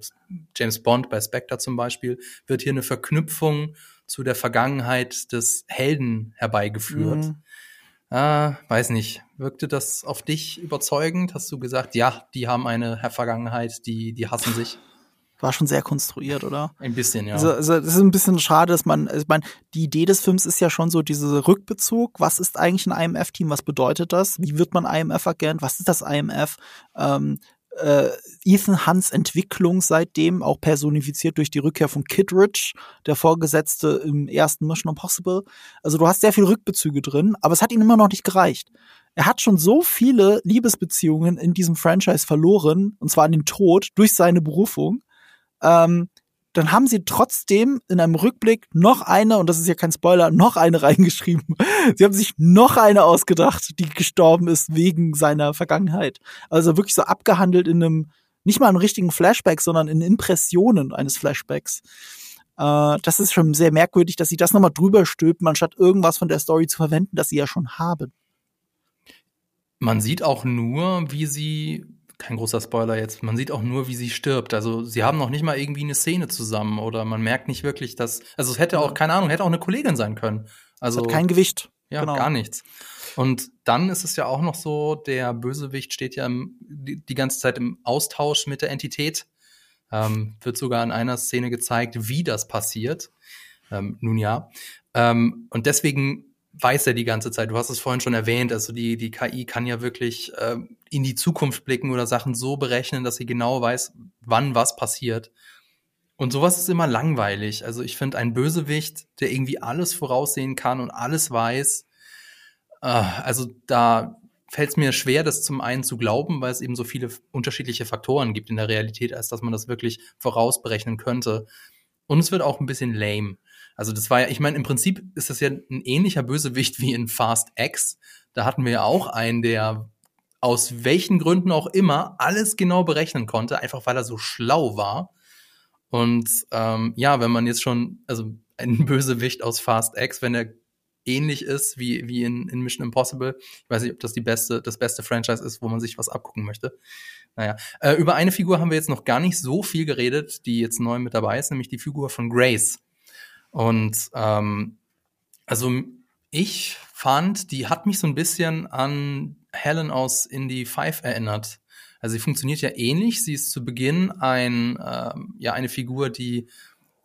James Bond, bei Spectre zum Beispiel, wird hier eine Verknüpfung zu der Vergangenheit des Helden herbeigeführt. Mhm. Ah, weiß nicht. Wirkte das auf dich überzeugend? Hast du gesagt, ja, die haben eine Vergangenheit, die, die hassen sich? War schon sehr konstruiert, oder? Ein bisschen, ja. Also, also das ist ein bisschen schade, dass man, also ich meine, die Idee des Films ist ja schon so dieser Rückbezug. Was ist eigentlich ein IMF-Team? Was bedeutet das? Wie wird man IMF-Agent? Was ist das IMF? Ähm, äh, Ethan Hunts Entwicklung seitdem, auch personifiziert durch die Rückkehr von Kidrich, der Vorgesetzte im ersten Mission Impossible. Also du hast sehr viele Rückbezüge drin, aber es hat ihm immer noch nicht gereicht. Er hat schon so viele Liebesbeziehungen in diesem Franchise verloren, und zwar an den Tod durch seine Berufung. Ähm, dann haben sie trotzdem in einem Rückblick noch eine, und das ist ja kein Spoiler, noch eine *laughs* reingeschrieben. Sie haben sich noch eine ausgedacht, die gestorben ist wegen seiner Vergangenheit. Also wirklich so abgehandelt in einem, nicht mal einem richtigen Flashback, sondern in Impressionen eines Flashbacks. Äh, das ist schon sehr merkwürdig, dass sie das nochmal drüber stülpen, anstatt irgendwas von der Story zu verwenden, das sie ja schon haben. Man sieht auch nur, wie sie, kein großer Spoiler jetzt, man sieht auch nur, wie sie stirbt. Also sie haben noch nicht mal irgendwie eine Szene zusammen oder man merkt nicht wirklich, dass, also es hätte auch, keine Ahnung, hätte auch eine Kollegin sein können. Also Es hat kein Gewicht. ja, genau. gar nichts. Und dann ist es ja auch noch so, der Bösewicht steht ja im, die, die ganze Zeit im Austausch mit der Entität. Ähm, wird sogar in einer Szene gezeigt, wie das passiert. Ähm, nun ja. Ähm, und deswegen weiß er die ganze Zeit, du hast es vorhin schon erwähnt, also die, die KI kann ja wirklich ähm, in die Zukunft blicken oder Sachen so berechnen, dass sie genau weiß, wann was passiert. Und sowas ist immer langweilig. Also ich finde, ein Bösewicht, der irgendwie alles voraussehen kann und alles weiß, äh, also da fällt es mir schwer, das zum einen zu glauben, weil es eben so viele unterschiedliche Faktoren gibt in der Realität, als dass man das wirklich vorausberechnen könnte. Und es wird auch ein bisschen lame. Also das war ja, ich meine, im Prinzip ist das ja ein ähnlicher Bösewicht *laughs* wie in Fast X. Da hatten wir ja auch einen, der aus welchen Gründen auch immer alles genau berechnen konnte, einfach weil er so schlau war. Und ähm, ja, wenn man jetzt schon, also ein *laughs* Bösewicht aus Fast X, wenn er ähnlich ist wie, wie in, in Mission Impossible, ich weiß nicht, ob das die beste, das beste Franchise ist, wo man sich was abgucken möchte. Naja, äh, über eine Figur haben wir jetzt noch gar nicht so viel geredet, die jetzt neu mit dabei ist, nämlich die Figur von Grace. Und ähm, also ich fand, die hat mich so ein bisschen an Helen aus Indie 5 erinnert. Also sie funktioniert ja ähnlich. Sie ist zu Beginn ein, ähm, ja, eine Figur, die,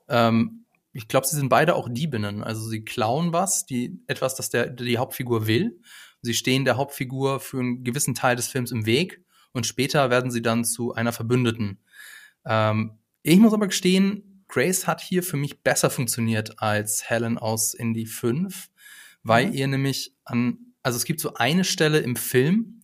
ähm, ich glaube, sie sind beide auch Diebinnen. Also sie klauen was, die, etwas, das der, die Hauptfigur will. Sie stehen der Hauptfigur für einen gewissen Teil des Films im Weg und später werden sie dann zu einer Verbündeten. Ähm, ich muss aber gestehen, Grace hat hier für mich besser funktioniert als Helen aus Indie 5, weil Mhm. ihr nämlich an, also es gibt so eine Stelle im Film,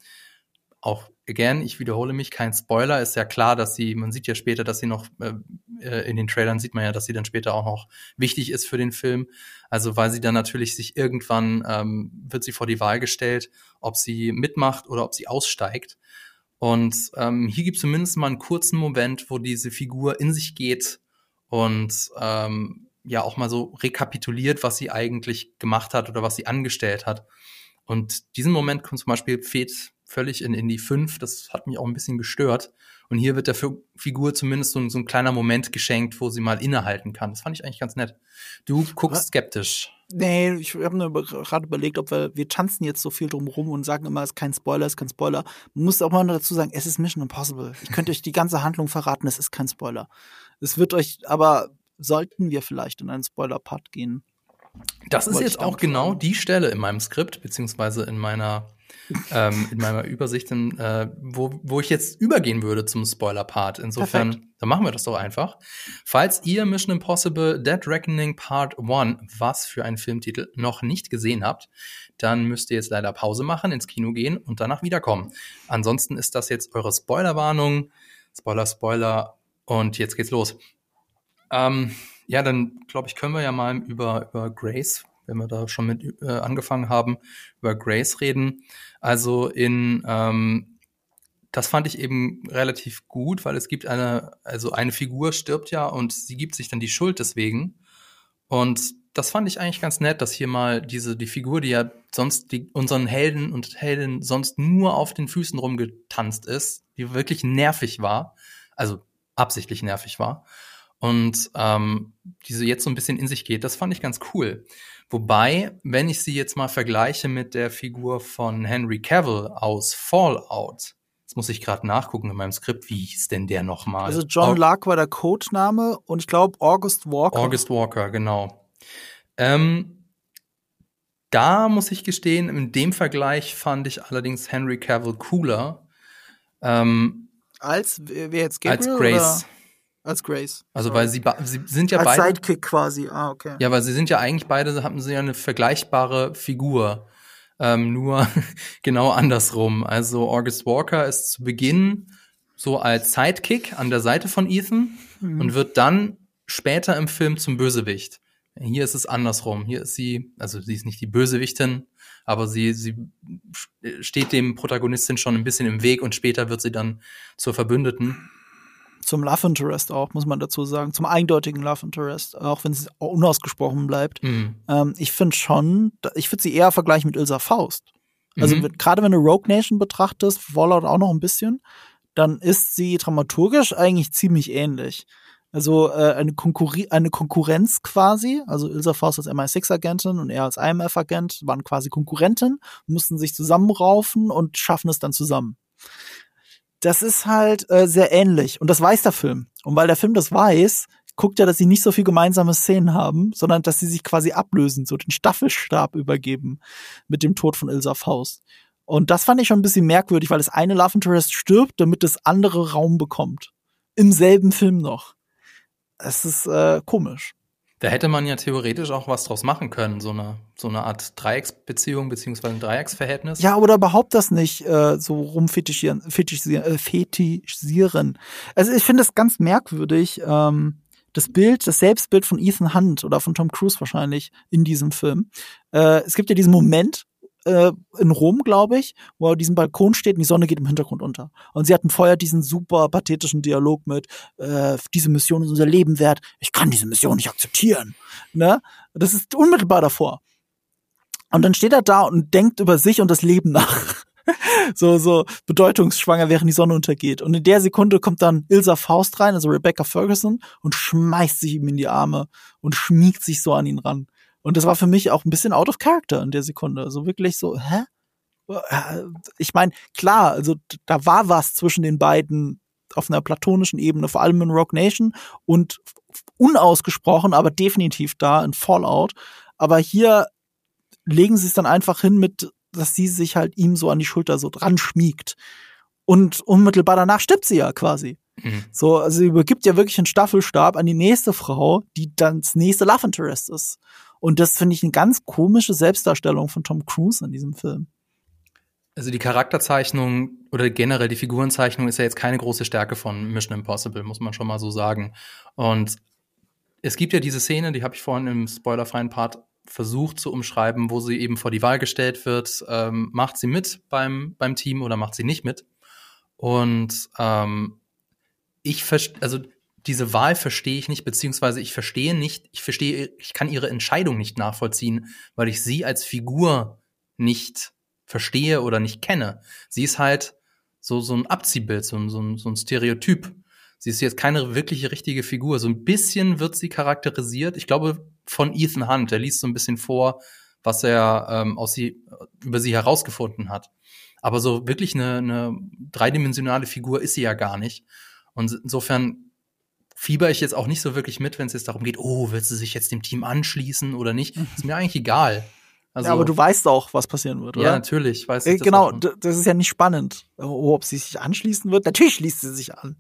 auch again, ich wiederhole mich, kein Spoiler, ist ja klar, dass sie, man sieht ja später, dass sie noch, äh, äh, in den Trailern sieht man ja, dass sie dann später auch noch wichtig ist für den Film. Also weil sie dann natürlich sich irgendwann, ähm, wird sie vor die Wahl gestellt, ob sie mitmacht oder ob sie aussteigt. Und ähm, hier gibt es zumindest mal einen kurzen Moment, wo diese Figur in sich geht und ähm, ja auch mal so rekapituliert, was sie eigentlich gemacht hat oder was sie angestellt hat. Und diesen Moment kommt zum Beispiel fehlt völlig in, in die fünf. Das hat mich auch ein bisschen gestört. Und hier wird der Figur zumindest so, so ein kleiner Moment geschenkt, wo sie mal innehalten kann. Das fand ich eigentlich ganz nett. Du guckst skeptisch. Nee, ich habe mir gerade überlegt, ob wir, wir tanzen jetzt so viel drum rum und sagen immer, es ist kein Spoiler, es ist kein Spoiler. Man muss auch mal dazu sagen, es ist Mission Impossible. Ich könnte euch die ganze Handlung verraten, es ist kein Spoiler. Es wird euch, aber sollten wir vielleicht in einen Spoiler-Part gehen? Das ist jetzt auch genau die Stelle in meinem Skript, beziehungsweise in meiner ähm, in meiner Übersicht, in, äh, wo, wo ich jetzt übergehen würde zum Spoiler-Part. Insofern, Perfekt. dann machen wir das doch einfach. Falls ihr Mission Impossible Dead Reckoning Part 1, was für ein Filmtitel, noch nicht gesehen habt, dann müsst ihr jetzt leider Pause machen, ins Kino gehen und danach wiederkommen. Ansonsten ist das jetzt eure Spoilerwarnung. Spoiler, Spoiler. Und jetzt geht's los. Ähm, ja, dann glaube ich, können wir ja mal über, über Grace wenn wir da schon mit äh, angefangen haben, über Grace reden. Also in ähm, das fand ich eben relativ gut, weil es gibt eine, also eine Figur stirbt ja und sie gibt sich dann die Schuld deswegen. Und das fand ich eigentlich ganz nett, dass hier mal diese, die Figur, die ja sonst die, unseren Helden und Helden sonst nur auf den Füßen rumgetanzt ist, die wirklich nervig war, also absichtlich nervig war, und ähm, diese jetzt so ein bisschen in sich geht, das fand ich ganz cool. Wobei, wenn ich sie jetzt mal vergleiche mit der Figur von Henry Cavill aus Fallout, jetzt muss ich gerade nachgucken in meinem Skript, wie hieß denn der nochmal? Also John Lark war der Codename und ich glaube August Walker. August Walker, genau. Ähm, da muss ich gestehen, in dem Vergleich fand ich allerdings Henry Cavill cooler. Ähm, als wer jetzt Gabriel, als Grace. Oder? Als Grace. Also weil sie, sie sind ja Als beide. Sidekick quasi, ah, okay. Ja, weil sie sind ja eigentlich beide, haben sie ja eine vergleichbare Figur. Ähm, nur *laughs* genau andersrum. Also August Walker ist zu Beginn so als Sidekick an der Seite von Ethan mhm. und wird dann später im Film zum Bösewicht. Hier ist es andersrum. Hier ist sie, also sie ist nicht die Bösewichtin, aber sie, sie steht dem Protagonistin schon ein bisschen im Weg und später wird sie dann zur Verbündeten zum Love Interest auch, muss man dazu sagen, zum eindeutigen Love Interest, auch wenn es unausgesprochen bleibt. Mhm. Ähm, ich finde schon, ich würde sie eher vergleichen mit Ilsa Faust. Also mhm. gerade wenn du Rogue Nation betrachtest, Fallout auch noch ein bisschen, dann ist sie dramaturgisch eigentlich ziemlich ähnlich. Also äh, eine, Konkurri eine Konkurrenz quasi, also Ilsa Faust als MI6-Agentin und er als IMF-Agent waren quasi Konkurrenten, mussten sich zusammenraufen und schaffen es dann zusammen das ist halt äh, sehr ähnlich. Und das weiß der Film. Und weil der Film das weiß, guckt er, dass sie nicht so viel gemeinsame Szenen haben, sondern dass sie sich quasi ablösen, so den Staffelstab übergeben mit dem Tod von Ilsa Faust. Und das fand ich schon ein bisschen merkwürdig, weil das eine Love Interest stirbt, damit das andere Raum bekommt. Im selben Film noch. Es ist äh, komisch. Da hätte man ja theoretisch auch was draus machen können, so eine, so eine Art Dreiecksbeziehung beziehungsweise ein Dreiecksverhältnis. Ja, oder überhaupt das nicht äh, so rumfetichieren, fetischisieren, äh, fetischisieren. Also ich finde es ganz merkwürdig, ähm, das Bild, das Selbstbild von Ethan Hunt oder von Tom Cruise wahrscheinlich in diesem Film. Äh, es gibt ja diesen Moment, äh, in Rom, glaube ich, wo er auf diesem Balkon steht und die Sonne geht im Hintergrund unter. Und sie hatten vorher diesen super pathetischen Dialog mit, äh, diese Mission ist unser Leben wert, ich kann diese Mission nicht akzeptieren. Ne? Das ist unmittelbar davor. Und dann steht er da und denkt über sich und das Leben nach. *laughs* so, so bedeutungsschwanger, während die Sonne untergeht. Und in der Sekunde kommt dann Ilsa Faust rein, also Rebecca Ferguson, und schmeißt sich ihm in die Arme und schmiegt sich so an ihn ran. Und das war für mich auch ein bisschen out of character in der Sekunde. Also wirklich so, hä? Ich meine, klar, also da war was zwischen den beiden auf einer platonischen Ebene, vor allem in Rock Nation und unausgesprochen, aber definitiv da in Fallout. Aber hier legen sie es dann einfach hin mit, dass sie sich halt ihm so an die Schulter so dran schmiegt. Und unmittelbar danach stirbt sie ja quasi. Mhm. So, also sie übergibt ja wirklich einen Staffelstab an die nächste Frau, die dann das nächste Love Interest ist. Und das finde ich eine ganz komische Selbstdarstellung von Tom Cruise in diesem Film. Also die Charakterzeichnung oder generell die Figurenzeichnung ist ja jetzt keine große Stärke von Mission Impossible, muss man schon mal so sagen. Und es gibt ja diese Szene, die habe ich vorhin im spoilerfreien Part versucht zu umschreiben, wo sie eben vor die Wahl gestellt wird, ähm, macht sie mit beim, beim Team oder macht sie nicht mit. Und ähm, ich also diese Wahl verstehe ich nicht, beziehungsweise ich verstehe nicht, ich verstehe, ich kann ihre Entscheidung nicht nachvollziehen, weil ich sie als Figur nicht verstehe oder nicht kenne. Sie ist halt so, so ein Abziehbild, so ein, so ein, so ein Stereotyp. Sie ist jetzt keine wirkliche richtige Figur. So ein bisschen wird sie charakterisiert. Ich glaube, von Ethan Hunt. Er liest so ein bisschen vor, was er ähm, aus sie, über sie herausgefunden hat. Aber so wirklich eine, eine dreidimensionale Figur ist sie ja gar nicht. Und insofern fieber ich jetzt auch nicht so wirklich mit, wenn es jetzt darum geht, oh, wird sie sich jetzt dem Team anschließen oder nicht? Ist mir eigentlich egal. Also, ja, aber du weißt auch, was passieren wird, oder? Ja, natürlich. Weiß ich äh, genau, das ist ja nicht spannend. Oh, ob sie sich anschließen wird. Natürlich schließt sie sich an.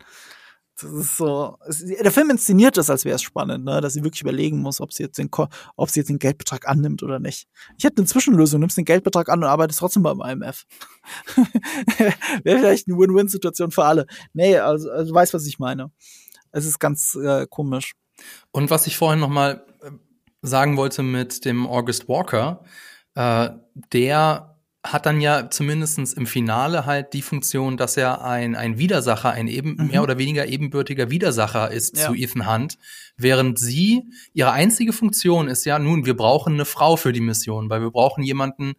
Das ist so. Es, der Film inszeniert das, als wäre es spannend, ne? dass sie wirklich überlegen muss, ob sie jetzt den, ob sie jetzt den Geldbetrag annimmt oder nicht. Ich hätte eine Zwischenlösung, nimmst den Geldbetrag an und arbeitest trotzdem beim IMF. *laughs* wäre vielleicht eine Win-Win-Situation für alle. Nee, also, also du weißt, was ich meine. Es ist ganz äh, komisch. Und was ich vorhin noch mal äh, sagen wollte mit dem August Walker, äh, der hat dann ja zumindestens im Finale halt die Funktion, dass er ein, ein Widersacher, ein eben, mhm. mehr oder weniger ebenbürtiger Widersacher ist ja. zu Ethan Hunt, während sie, ihre einzige Funktion ist ja, nun, wir brauchen eine Frau für die Mission, weil wir brauchen jemanden,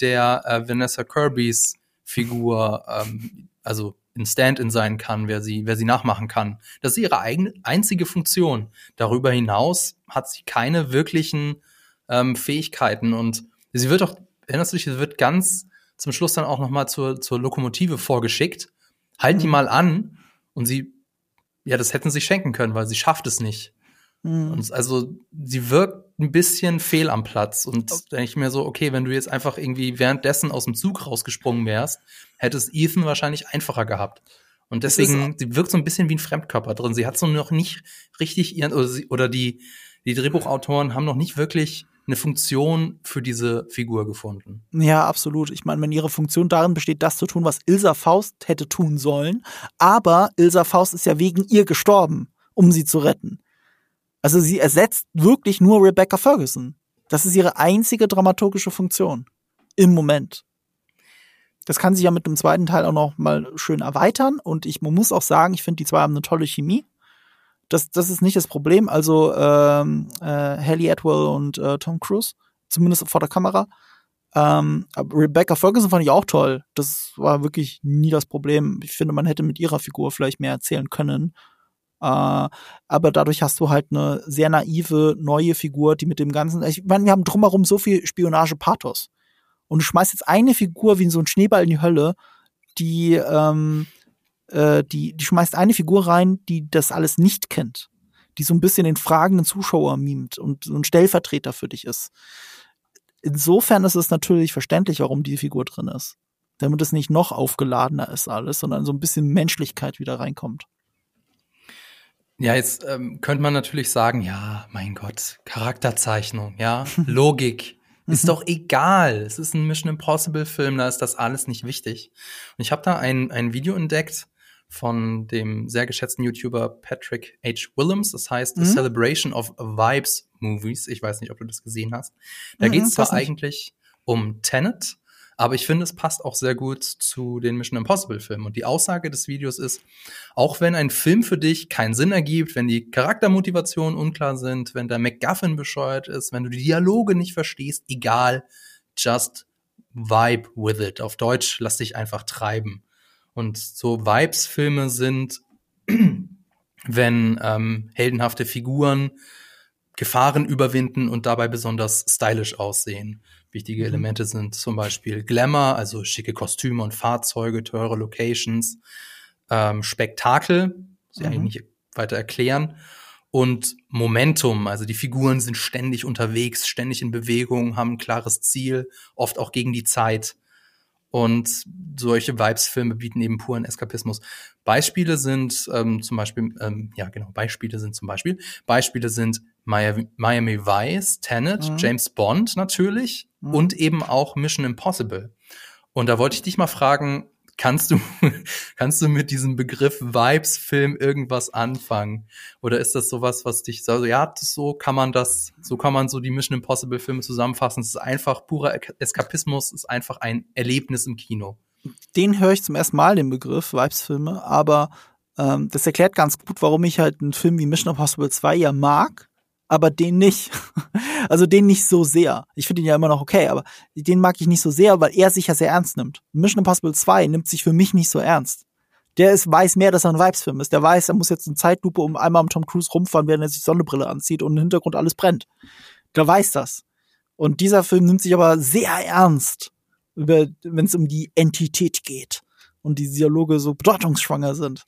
der äh, Vanessa Kirbys Figur, ähm, also in Stand-in sein kann, wer sie, wer sie nachmachen kann. Das ist ihre eigene, einzige Funktion. Darüber hinaus hat sie keine wirklichen ähm, Fähigkeiten und sie wird auch, erinnerst du dich, sie wird ganz zum Schluss dann auch noch mal zur, zur Lokomotive vorgeschickt. Halt die mhm. mal an und sie, ja, das hätten sie schenken können, weil sie schafft es nicht. Mhm. Und also sie wirkt ein bisschen fehl am Platz. Und okay. denke ich mir so, okay, wenn du jetzt einfach irgendwie währenddessen aus dem Zug rausgesprungen wärst, hättest Ethan wahrscheinlich einfacher gehabt. Und deswegen, sie wirkt so ein bisschen wie ein Fremdkörper drin. Sie hat so noch nicht richtig ihren, oder, sie, oder die, die Drehbuchautoren haben noch nicht wirklich eine Funktion für diese Figur gefunden. Ja, absolut. Ich meine, wenn ihre Funktion darin besteht, das zu tun, was Ilsa Faust hätte tun sollen, aber Ilsa Faust ist ja wegen ihr gestorben, um sie zu retten. Also sie ersetzt wirklich nur Rebecca Ferguson. Das ist ihre einzige dramaturgische Funktion. Im Moment. Das kann sich ja mit dem zweiten Teil auch noch mal schön erweitern. Und ich muss auch sagen, ich finde, die zwei haben eine tolle Chemie. Das, das ist nicht das Problem. Also ähm, äh, Haley Atwell und äh, Tom Cruise, zumindest vor der Kamera. Ähm, Rebecca Ferguson fand ich auch toll. Das war wirklich nie das Problem. Ich finde, man hätte mit ihrer Figur vielleicht mehr erzählen können. Äh, aber dadurch hast du halt eine sehr naive, neue Figur, die mit dem Ganzen, ich meine, wir haben drumherum so viel Spionage-Pathos. Und du schmeißt jetzt eine Figur wie so ein Schneeball in die Hölle, die, ähm, äh, die, die schmeißt eine Figur rein, die das alles nicht kennt. Die so ein bisschen den fragenden Zuschauer mimt und so ein Stellvertreter für dich ist. Insofern ist es natürlich verständlich, warum die Figur drin ist. Damit es nicht noch aufgeladener ist alles, sondern so ein bisschen Menschlichkeit wieder reinkommt. Ja, jetzt ähm, könnte man natürlich sagen, ja, mein Gott, Charakterzeichnung, ja, *laughs* Logik. ist doch egal. Es ist ein Mission Impossible Film, da ist das alles nicht wichtig. Und ich habe da ein, ein Video entdeckt von dem sehr geschätzten YouTuber Patrick H. Willems. Das heißt mhm. A Celebration of Vibes Movies. Ich weiß nicht, ob du das gesehen hast. Da mhm, geht es zwar eigentlich um Tenet, aber ich finde, es passt auch sehr gut zu den Mission Impossible Filmen. Und die Aussage des Videos ist, auch wenn ein Film für dich keinen Sinn ergibt, wenn die Charaktermotivationen unklar sind, wenn der MacGuffin bescheuert ist, wenn du die Dialoge nicht verstehst, egal, just vibe with it. Auf Deutsch, lass dich einfach treiben. Und so Vibes-Filme sind, *clears throat* wenn ähm, heldenhafte Figuren Gefahren überwinden und dabei besonders stylisch aussehen. Wichtige mhm. Elemente sind zum Beispiel Glamour, also schicke Kostüme und Fahrzeuge, teure Locations, ähm, Spektakel, muss ich mhm. eigentlich nicht weiter erklären, und Momentum, also die Figuren sind ständig unterwegs, ständig in Bewegung, haben ein klares Ziel, oft auch gegen die Zeit. Und solche Vibes-Filme bieten eben puren Eskapismus. Beispiele sind ähm, zum Beispiel, ähm, ja genau, Beispiele sind zum Beispiel, Beispiele sind Miami, Miami Vice, Tenet, mhm. James Bond natürlich mhm. und eben auch Mission Impossible. Und da wollte ich dich mal fragen, kannst du, *laughs* kannst du mit diesem Begriff Vibes-Film irgendwas anfangen? Oder ist das sowas, was dich so, ja, so kann man das, so kann man so die Mission Impossible Filme zusammenfassen. Es ist einfach purer Eskapismus, es ist einfach ein Erlebnis im Kino. Den höre ich zum ersten Mal, den Begriff Vibes-Filme, aber ähm, das erklärt ganz gut, warum ich halt einen Film wie Mission Impossible 2 ja mag, aber den nicht. *laughs* Also den nicht so sehr. Ich finde ihn ja immer noch okay, aber den mag ich nicht so sehr, weil er sich ja sehr ernst nimmt. Mission Impossible 2 nimmt sich für mich nicht so ernst. Der ist, weiß mehr, dass er ein Vibes-Film ist. Der weiß, er muss jetzt eine Zeitlupe um einmal am Tom Cruise rumfahren, während er sich Sonnenbrille anzieht und im Hintergrund alles brennt. Der weiß das. Und dieser Film nimmt sich aber sehr ernst, wenn es um die Entität geht und die Dialoge so bedeutungsschwanger sind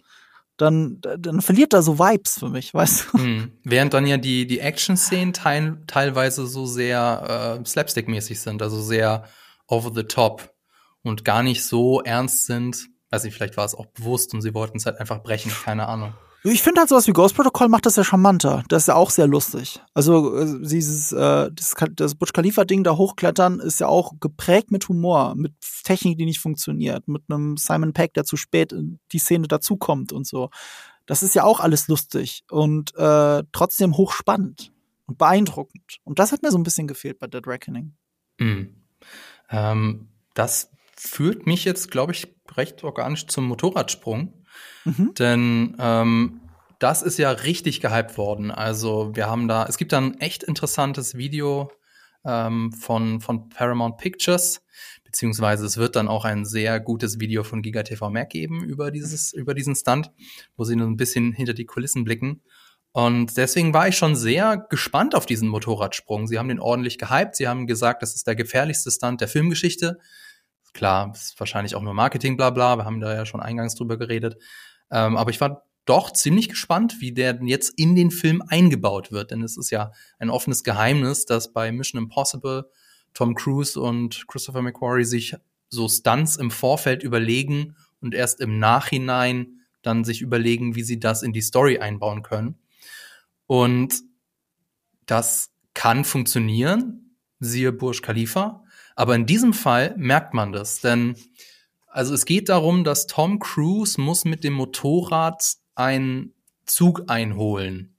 dann, dann verliert er so Vibes für mich, weißt du? Hm. Während dann ja die, die Action-Szenen teil, teilweise so sehr äh, slapstick-mäßig sind, also sehr over the top und gar nicht so ernst sind. Weiß nicht, vielleicht war es auch bewusst und sie wollten es halt einfach brechen, keine Ahnung. Ich finde halt sowas wie Ghost Protocol macht das ja charmanter. Das ist ja auch sehr lustig. Also äh, dieses äh, das, das Butch Khalifa Ding da hochklettern ist ja auch geprägt mit Humor, mit Technik, die nicht funktioniert, mit einem Simon Peck, der zu spät in die Szene dazukommt und so. Das ist ja auch alles lustig und äh, trotzdem hochspannend und beeindruckend. Und das hat mir so ein bisschen gefehlt bei Dead Reckoning. Mm. Ähm, das führt mich jetzt, glaube ich, recht organisch zum Motorradsprung. Mhm. Denn ähm, das ist ja richtig gehypt worden. Also wir haben da, es gibt da ein echt interessantes Video ähm, von, von Paramount Pictures, beziehungsweise es wird dann auch ein sehr gutes Video von GigaTV Mac geben über dieses, über diesen Stunt, wo sie nur ein bisschen hinter die Kulissen blicken. Und deswegen war ich schon sehr gespannt auf diesen Motorradsprung. Sie haben den ordentlich gehypt. Sie haben gesagt, das ist der gefährlichste Stunt der Filmgeschichte. Klar, ist wahrscheinlich auch nur Marketing, bla bla. Wir haben da ja schon eingangs drüber geredet. Ähm, aber ich war doch ziemlich gespannt, wie der jetzt in den Film eingebaut wird. Denn es ist ja ein offenes Geheimnis, dass bei Mission Impossible Tom Cruise und Christopher McQuarrie sich so Stunts im Vorfeld überlegen und erst im Nachhinein dann sich überlegen, wie sie das in die Story einbauen können. Und das kann funktionieren, siehe Burj Khalifa. Aber in diesem Fall merkt man das, denn also es geht darum, dass Tom Cruise muss mit dem Motorrad einen Zug einholen.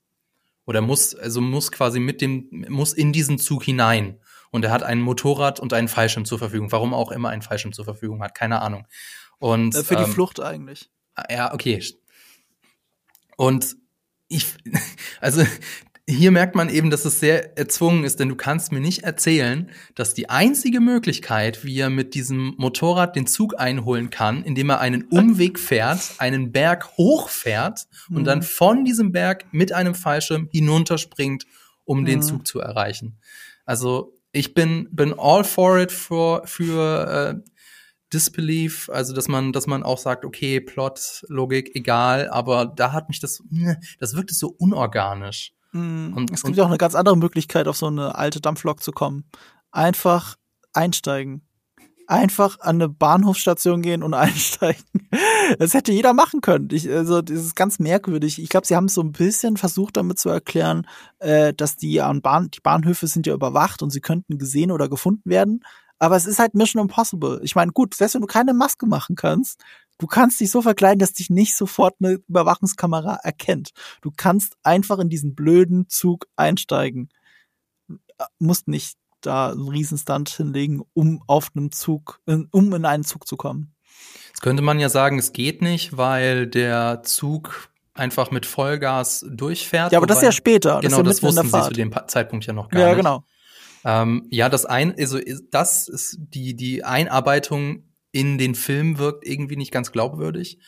Oder muss, also muss quasi mit dem, muss in diesen Zug hinein. Und er hat ein Motorrad und einen Fallschirm zur Verfügung. Warum auch immer ein Fallschirm zur Verfügung hat, keine Ahnung. Und äh, für die ähm, Flucht eigentlich. Ja, okay. Und ich, *laughs* also hier merkt man eben, dass es sehr erzwungen ist, denn du kannst mir nicht erzählen, dass die einzige Möglichkeit, wie er mit diesem Motorrad den Zug einholen kann, indem er einen Umweg fährt, einen Berg hochfährt mhm. und dann mhm. von diesem Berg mit einem Fallschirm hinunterspringt, um mhm. den Zug zu erreichen. Also ich bin, bin all for it für, für äh, Disbelief, also dass man, dass man auch sagt, okay, Plot, Logik, egal, aber da hat mich das, das wirkte so unorganisch. Mhm. Und, es gibt ja auch eine ganz andere Möglichkeit, auf so eine alte Dampflok zu kommen. Einfach einsteigen. Einfach an eine Bahnhofstation gehen und *laughs* einsteigen. Das hätte jeder machen können. Ich, also, das ist ganz merkwürdig. Ich glaube, sie haben es so ein bisschen versucht, damit zu erklären, äh, dass die, an Bahn, die Bahnhöfe sind ja überwacht und sie könnten gesehen oder gefunden werden. Aber es ist halt Mission Impossible. Ich meine, gut, selbst wenn du keine Maske machen kannst, Du kannst dich so verkleiden, dass dich nicht sofort eine Überwachungskamera erkennt. Du kannst einfach in diesen blöden Zug einsteigen. Musst nicht da einen Riesenstand hinlegen, um auf einem Zug, um in einen Zug zu kommen. Jetzt könnte man ja sagen, es geht nicht, weil der Zug einfach mit Vollgas durchfährt. Ja, aber das ist ja später. Genau, das, ja das wussten sie zu dem Zeitpunkt ja noch gar ja, nicht. Ja, genau. Ähm, ja, das ein, also das ist die die Einarbeitung in den Film wirkt irgendwie nicht ganz glaubwürdig.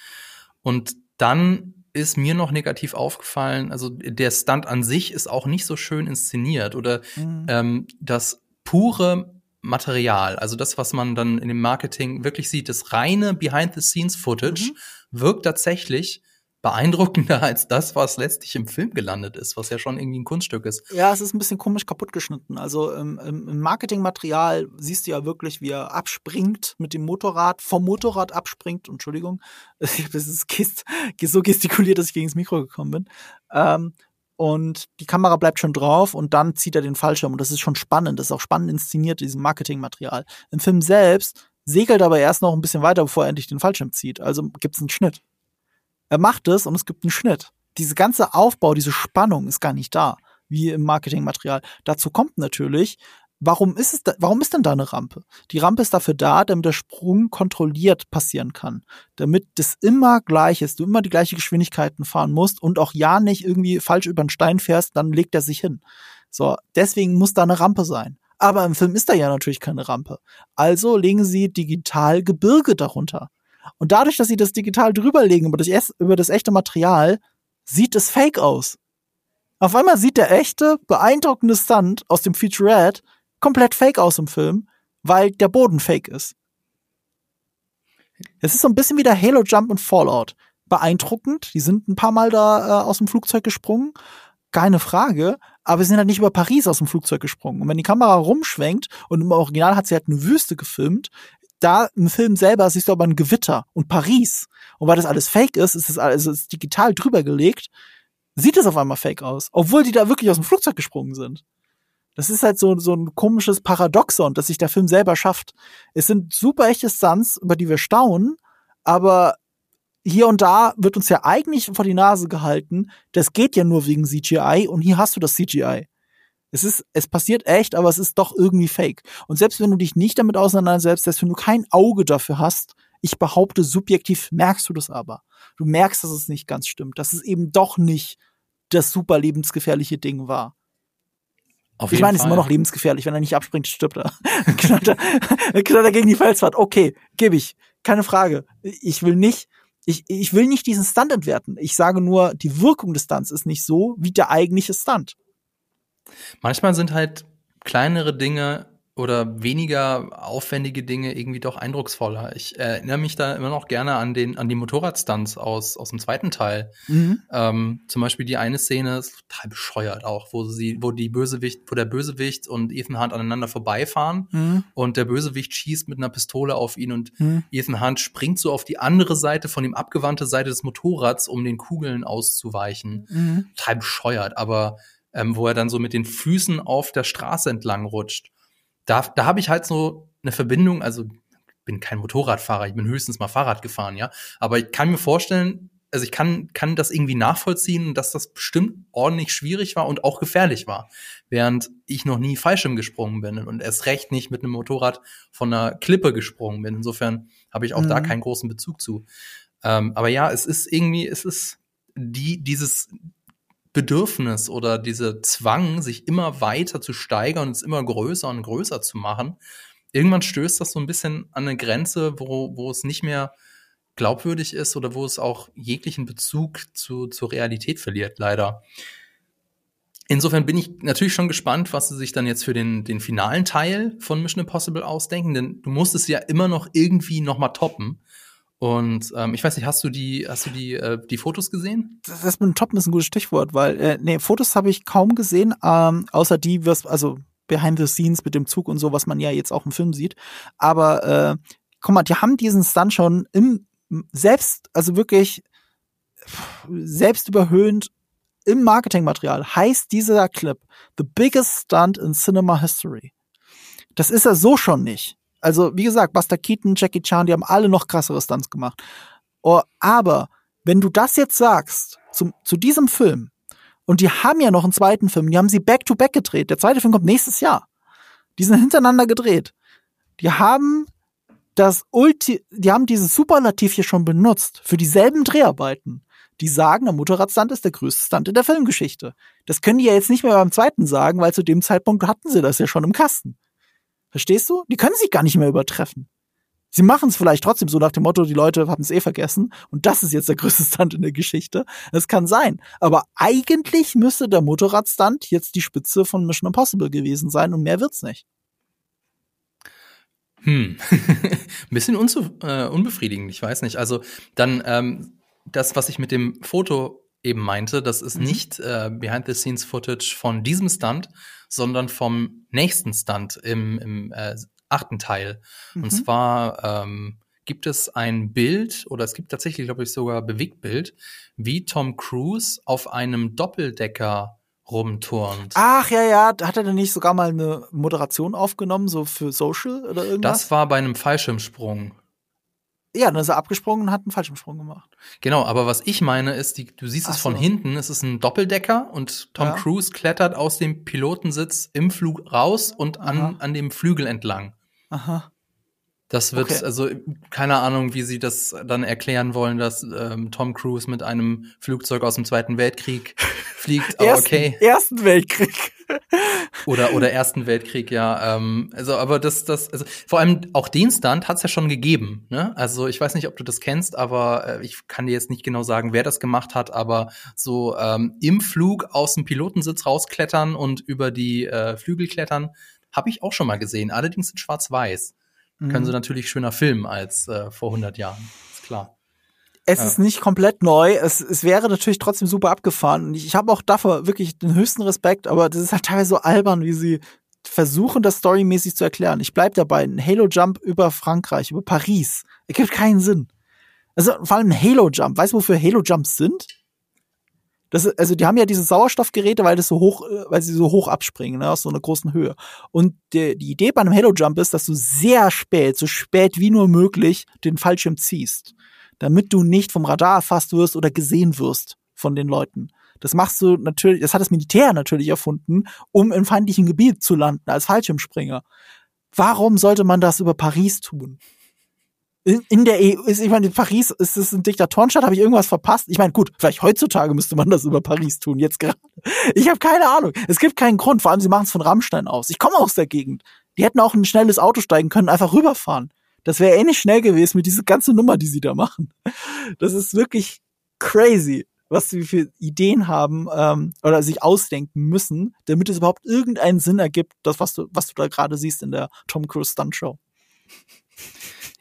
Und dann ist mir noch negativ aufgefallen, also der Stunt an sich ist auch nicht so schön inszeniert oder mhm. ähm, das pure Material, also das, was man dann in dem Marketing wirklich sieht, das reine Behind-the-Scenes-Footage mhm. wirkt tatsächlich beeindruckender als das, was letztlich im Film gelandet ist, was ja schon irgendwie ein Kunststück ist. Ja, es ist ein bisschen komisch kaputt geschnitten. Also im, im Marketingmaterial siehst du ja wirklich, wie er abspringt mit dem Motorrad, vom Motorrad abspringt. Entschuldigung, *laughs* das ist gest so gestikuliert, dass ich gegen das Mikro gekommen bin. Ähm, und die Kamera bleibt schon drauf und dann zieht er den Fallschirm. Und das ist schon spannend. Das ist auch spannend inszeniert, diesem Marketingmaterial. Im Film selbst segelt aber erst noch ein bisschen weiter, bevor er endlich den Fallschirm zieht. Also gibt es einen Schnitt. Er macht es und es gibt einen Schnitt. Diese ganze Aufbau, diese Spannung ist gar nicht da, wie im Marketingmaterial. Dazu kommt natürlich, warum ist es da, warum ist denn da eine Rampe? Die Rampe ist dafür da, damit der Sprung kontrolliert passieren kann. Damit das immer gleich ist, du immer die gleiche Geschwindigkeiten fahren musst und auch ja nicht irgendwie falsch über den Stein fährst, dann legt er sich hin. So, deswegen muss da eine Rampe sein. Aber im Film ist da ja natürlich keine Rampe. Also legen sie digital Gebirge darunter. Und dadurch, dass sie das digital drüberlegen über das, über das echte Material, sieht es fake aus. Auf einmal sieht der echte, beeindruckende Stunt aus dem Featurette komplett fake aus im Film, weil der Boden fake ist. Es ist so ein bisschen wie der Halo Jump und Fallout. Beeindruckend, die sind ein paar Mal da äh, aus dem Flugzeug gesprungen, keine Frage, aber sie sind halt nicht über Paris aus dem Flugzeug gesprungen. Und wenn die Kamera rumschwenkt und im Original hat sie halt eine Wüste gefilmt, da im Film selber siehst du aber ein Gewitter und Paris. Und weil das alles fake ist, ist es also ist digital drüber gelegt, sieht es auf einmal fake aus, obwohl die da wirklich aus dem Flugzeug gesprungen sind. Das ist halt so, so ein komisches Paradoxon, dass sich der Film selber schafft. Es sind super echte Stunts, über die wir staunen, aber hier und da wird uns ja eigentlich vor die Nase gehalten, das geht ja nur wegen CGI und hier hast du das CGI. Es ist, es passiert echt, aber es ist doch irgendwie fake. Und selbst wenn du dich nicht damit auseinandersetzt, selbst wenn du kein Auge dafür hast, ich behaupte, subjektiv merkst du das aber. Du merkst, dass es nicht ganz stimmt, dass es eben doch nicht das super lebensgefährliche Ding war. Auf ich meine, es ist immer noch lebensgefährlich. Wenn er nicht abspringt, stirbt er. *laughs* knallt, er knallt er gegen die Felswand. Okay, gebe ich. Keine Frage. Ich will nicht, ich, ich will nicht diesen Stunt entwerten. Ich sage nur, die Wirkung des Stunts ist nicht so wie der eigentliche Stunt. Manchmal sind halt kleinere Dinge oder weniger aufwendige Dinge irgendwie doch eindrucksvoller. Ich erinnere mich da immer noch gerne an den an die Motorradstunts aus aus dem zweiten Teil. Mhm. Ähm, zum Beispiel die eine Szene ist total bescheuert auch, wo sie wo die Bösewicht wo der Bösewicht und Ethan Hunt aneinander vorbeifahren mhm. und der Bösewicht schießt mit einer Pistole auf ihn und mhm. Ethan Hunt springt so auf die andere Seite von ihm abgewandte Seite des Motorrads, um den Kugeln auszuweichen. Mhm. Total bescheuert, aber ähm, wo er dann so mit den Füßen auf der Straße entlang rutscht da, da habe ich halt so eine Verbindung, also bin kein Motorradfahrer, ich bin höchstens mal Fahrrad gefahren, ja. Aber ich kann mir vorstellen, also ich kann, kann das irgendwie nachvollziehen, dass das bestimmt ordentlich schwierig war und auch gefährlich war. Während ich noch nie Fallschirm gesprungen bin und erst recht nicht mit einem Motorrad von einer Klippe gesprungen bin. Insofern habe ich auch mhm. da keinen großen Bezug zu. Ähm, aber ja, es ist irgendwie, es ist die, dieses, Bedürfnis oder dieser Zwang, sich immer weiter zu steigern und es immer größer und größer zu machen, irgendwann stößt das so ein bisschen an eine Grenze, wo, wo es nicht mehr glaubwürdig ist oder wo es auch jeglichen Bezug zu, zur Realität verliert, leider. Insofern bin ich natürlich schon gespannt, was sie sich dann jetzt für den, den finalen Teil von Mission Impossible ausdenken, denn du musst es ja immer noch irgendwie noch mal toppen. Und ähm, ich weiß nicht, hast du die, hast du die, äh, die Fotos gesehen? Das, das mit dem Toppen ist ein gutes Stichwort, weil äh, nee, Fotos habe ich kaum gesehen, ähm, außer die, was, also behind the scenes mit dem Zug und so, was man ja jetzt auch im Film sieht. Aber äh, guck mal, die haben diesen Stunt schon im selbst, also wirklich selbst überhöhend im Marketingmaterial heißt dieser Clip The biggest stunt in cinema history. Das ist er so schon nicht. Also, wie gesagt, Buster Keaton, Jackie Chan, die haben alle noch krassere Stunts gemacht. Oh, aber wenn du das jetzt sagst, zum, zu diesem Film, und die haben ja noch einen zweiten Film, die haben sie back-to-back -back gedreht. Der zweite Film kommt nächstes Jahr. Die sind hintereinander gedreht. Die haben das Ulti, die haben dieses Superlativ hier schon benutzt für dieselben Dreharbeiten. Die sagen, der Motorradstand ist der größte Stunt in der Filmgeschichte. Das können die ja jetzt nicht mehr beim zweiten sagen, weil zu dem Zeitpunkt hatten sie das ja schon im Kasten. Verstehst du? Die können sich gar nicht mehr übertreffen. Sie machen es vielleicht trotzdem so nach dem Motto, die Leute haben es eh vergessen und das ist jetzt der größte Stunt in der Geschichte. Das kann sein. Aber eigentlich müsste der Motorradstunt jetzt die Spitze von Mission Impossible gewesen sein und mehr wird's nicht. Hm, ein *laughs* bisschen äh, unbefriedigend, ich weiß nicht. Also dann ähm, das, was ich mit dem Foto eben meinte, das ist mhm. nicht äh, Behind-the-Scenes-Footage von diesem Stunt, sondern vom nächsten Stunt im, im äh, achten Teil. Mhm. Und zwar ähm, gibt es ein Bild, oder es gibt tatsächlich, glaube ich, sogar Bewegtbild, wie Tom Cruise auf einem Doppeldecker rumturnt. Ach ja, ja, hat er denn nicht sogar mal eine Moderation aufgenommen, so für Social oder irgendwas? Das war bei einem Fallschirmsprung. Ja, dann ist er abgesprungen und hat einen Fallschirmsprung gemacht. Genau, aber was ich meine ist, die, du siehst Ach es von so. hinten, es ist ein Doppeldecker und Tom Ja. Cruise klettert aus dem Pilotensitz im Flug raus und Aha. an, an dem Flügel entlang. Aha. Das wird, Okay. also keine Ahnung, wie sie das dann erklären wollen, dass ähm, Tom Cruise mit einem Flugzeug aus dem Zweiten Weltkrieg *laughs* fliegt. Aber Ersten, okay. Ersten Weltkrieg. *laughs* Oder, oder Ersten Weltkrieg, ja. Ähm, also, aber das, das, also vor allem auch den Stunt hat es ja schon gegeben. Ne? Also ich weiß nicht, ob du das kennst, aber äh, ich kann dir jetzt nicht genau sagen, wer das gemacht hat, aber so ähm, im Flug aus dem Pilotensitz rausklettern und über die äh, Flügel klettern, habe ich auch schon mal gesehen. Allerdings in Schwarz-Weiß. Können Mhm. sie natürlich schöner filmen als äh, vor 100 Jahren. Ist klar. Es Ja. ist nicht komplett neu. Es, es wäre natürlich trotzdem super abgefahren. Und ich, ich habe auch dafür wirklich den höchsten Respekt, aber das ist halt teilweise so albern, wie sie versuchen, das storymäßig zu erklären. Ich bleib dabei. Ein Halo-Jump über Frankreich, über Paris. Ergibt keinen Sinn. Also vor allem ein Halo-Jump. Weißt du, wofür Halo-Jumps sind? Das, also die haben ja diese Sauerstoffgeräte, weil das so hoch, äh, weil sie so hoch abspringen, ne, aus so einer großen Höhe. Und die, die Idee bei einem Halo Jump ist, dass du sehr spät, so spät wie nur möglich, den Fallschirm ziehst, damit du nicht vom Radar erfasst wirst oder gesehen wirst von den Leuten. Das machst du natürlich, das hat das Militär natürlich erfunden, um im feindlichen Gebiet zu landen als Fallschirmspringer. Warum sollte man das über Paris tun? In, in der EU, ist, ich meine, Paris ist es ein Diktatorenstaat, habe ich irgendwas verpasst? Ich meine, gut, vielleicht heutzutage müsste man das über Paris tun, jetzt gerade. Ich habe keine Ahnung. Es gibt keinen Grund, vor allem sie machen es von Rammstein aus. Ich komme aus der Gegend. Die hätten auch in ein schnelles Auto steigen können, einfach rüberfahren. Das wäre ähnlich schnell gewesen mit dieser ganzen Nummer, die sie da machen. Das ist wirklich crazy, was sie für Ideen haben ähm, oder sich ausdenken müssen, damit es überhaupt irgendeinen Sinn ergibt, das, was du, was du da gerade siehst in der Tom Cruise Stunt Show.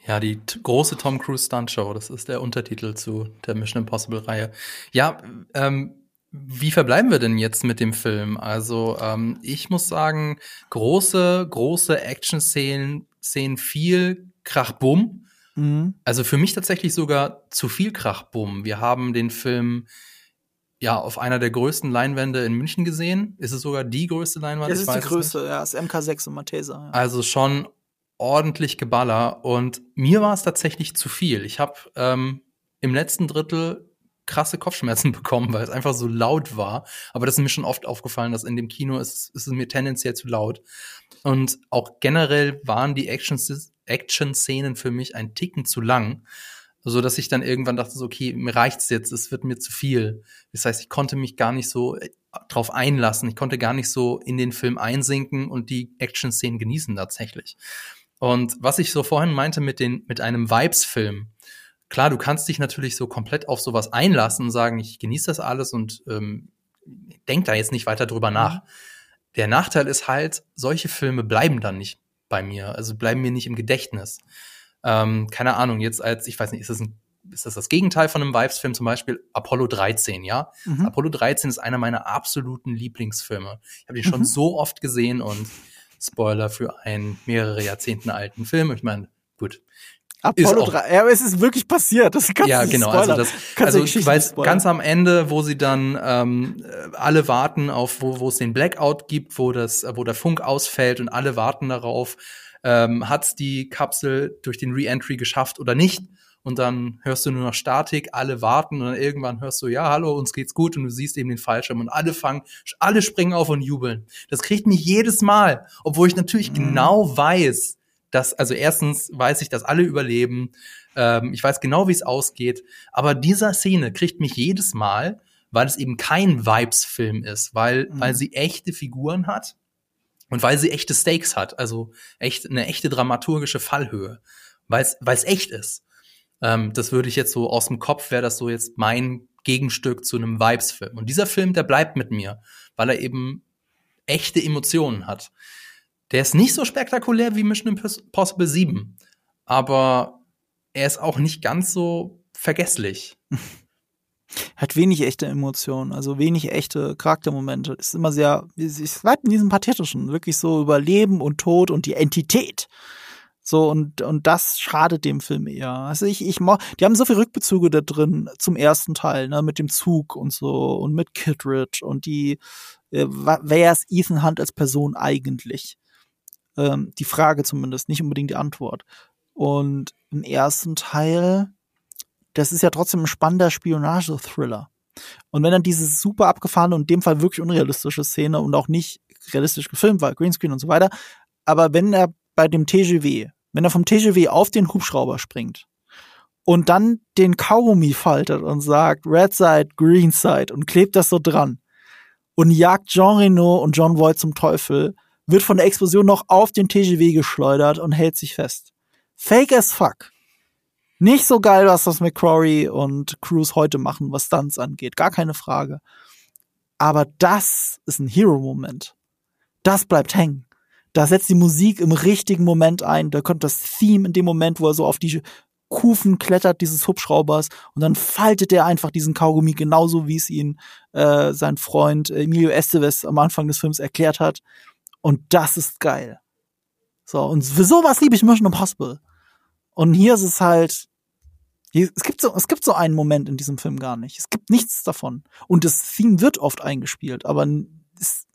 Ja, die große Tom Cruise Stunt Show, das ist der Untertitel zu der Mission Impossible Reihe. Ja, ähm, wie verbleiben wir denn jetzt mit dem Film? Also, ähm, ich muss sagen, große, große Action-Szenen, Szenen viel Krach-Bumm. Mhm. Also für mich tatsächlich sogar zu viel Krach-Bumm. Wir haben den Film ja auf einer der größten Leinwände in München gesehen. Ist es sogar die größte Leinwand? Das Ich ist die es nicht. Ja, das MK6 und Mathesa. Ja. Also schon ordentlich Geballer und mir war es tatsächlich zu viel. Ich habe ähm, im letzten Drittel krasse Kopfschmerzen *laughs* bekommen, weil es einfach so laut war. Aber das ist mir schon oft aufgefallen, dass in dem Kino ist, ist es mir tendenziell zu laut. Und auch generell waren die Action- Action-Szenen für mich ein Ticken zu lang, so dass ich dann irgendwann dachte, so, okay, mir reicht's jetzt, es wird mir zu viel. Das heißt, ich konnte mich gar nicht so äh, drauf einlassen. Ich konnte gar nicht so in den Film einsinken und die Action-Szenen genießen tatsächlich. Und was ich so vorhin meinte mit den, mit einem Vibes-Film. Klar, du kannst dich natürlich so komplett auf sowas einlassen und sagen, ich genieße das alles und ähm, denk da jetzt nicht weiter drüber nach. Der Nachteil ist halt, solche Filme bleiben dann nicht bei mir, also bleiben mir nicht im Gedächtnis. Ähm, keine Ahnung, jetzt als, ich weiß nicht, ist das, ein, ist das das Gegenteil von einem Vibes-Film, zum Beispiel Apollo 13, ja? Mhm. Apollo 13 ist einer meiner absoluten Lieblingsfilme. Ich habe ihn schon Mhm. so oft gesehen und Spoiler für einen mehrere Jahrzehnten alten Film. Ich meine, gut. Apollo auch- 3. Ja, aber es ist wirklich passiert. Das kannst ja, genau. Also spoilern. das, Kannst also nicht spoilern. ganz am Ende, wo sie dann ähm, äh, alle warten auf, wo, wo es den Blackout gibt, wo das, wo der Funk ausfällt und alle warten darauf, ähm, hat's die Kapsel durch den Re-Entry geschafft oder nicht? Und dann hörst du nur noch Statik, alle warten und dann irgendwann hörst du, ja, hallo, uns geht's gut und du siehst eben den Fallschirm und alle fangen, alle springen auf und jubeln. Das kriegt mich jedes Mal, obwohl ich natürlich Mhm. genau weiß, dass, also erstens weiß ich, dass alle überleben, ähm, ich weiß genau, wie es ausgeht, aber dieser Szene kriegt mich jedes Mal, weil es eben kein Vibes-Film ist, weil, Mhm. weil sie echte Figuren hat und weil sie echte Stakes hat, also echt eine echte dramaturgische Fallhöhe, weil es echt ist. Ähm, das würde ich jetzt so aus dem Kopf, wäre das so jetzt mein Gegenstück zu einem Vibes-Film. Und dieser Film, der bleibt mit mir, weil er eben echte Emotionen hat. Der ist nicht so spektakulär wie Mission Impossible 7, aber er ist auch nicht ganz so vergesslich. *laughs* hat wenig echte Emotionen, also wenig echte Charaktermomente. Ist immer sehr, es bleibt in diesem Pathetischen, wirklich so über Leben und Tod und die Entität. So, und, und das schadet dem Film eher. Also ich, ich, mo- die haben so viele Rückbezüge da drin zum ersten Teil, ne, mit dem Zug und so und mit Kittredge und die, äh, wer ist Ethan Hunt als Person eigentlich? Ähm, die Frage zumindest, nicht unbedingt die Antwort. Und im ersten Teil, das ist ja trotzdem ein spannender Spionage-Thriller. Und wenn dann diese super abgefahrene und in dem Fall wirklich unrealistische Szene und auch nicht realistisch gefilmt war, Greenscreen und so weiter, aber wenn er bei dem TGW, wenn er vom TGW auf den Hubschrauber springt und dann den Kaugummi faltet und sagt Red Side, Green Side und klebt das so dran und jagt Jean Reno und John Voight zum Teufel, wird von der Explosion noch auf den TGW geschleudert und hält sich fest. Fake as fuck. Nicht so geil, was das McCrory und Cruz heute machen, was Stunts angeht. Gar keine Frage. Aber das ist ein Hero-Moment. Das bleibt hängen. Da setzt die Musik im richtigen Moment ein. Da kommt das Theme in dem Moment, wo er so auf die Kufen klettert dieses Hubschraubers und dann faltet er einfach diesen Kaugummi genauso, wie es ihn äh, sein Freund Emilio Estevez am Anfang des Films erklärt hat. Und das ist geil. So, und für sowas liebe ich Mission Impossible. Und hier ist es halt, es gibt so, es gibt so einen Moment in diesem Film gar nicht. Es gibt nichts davon. Und das Theme wird oft eingespielt, aber es,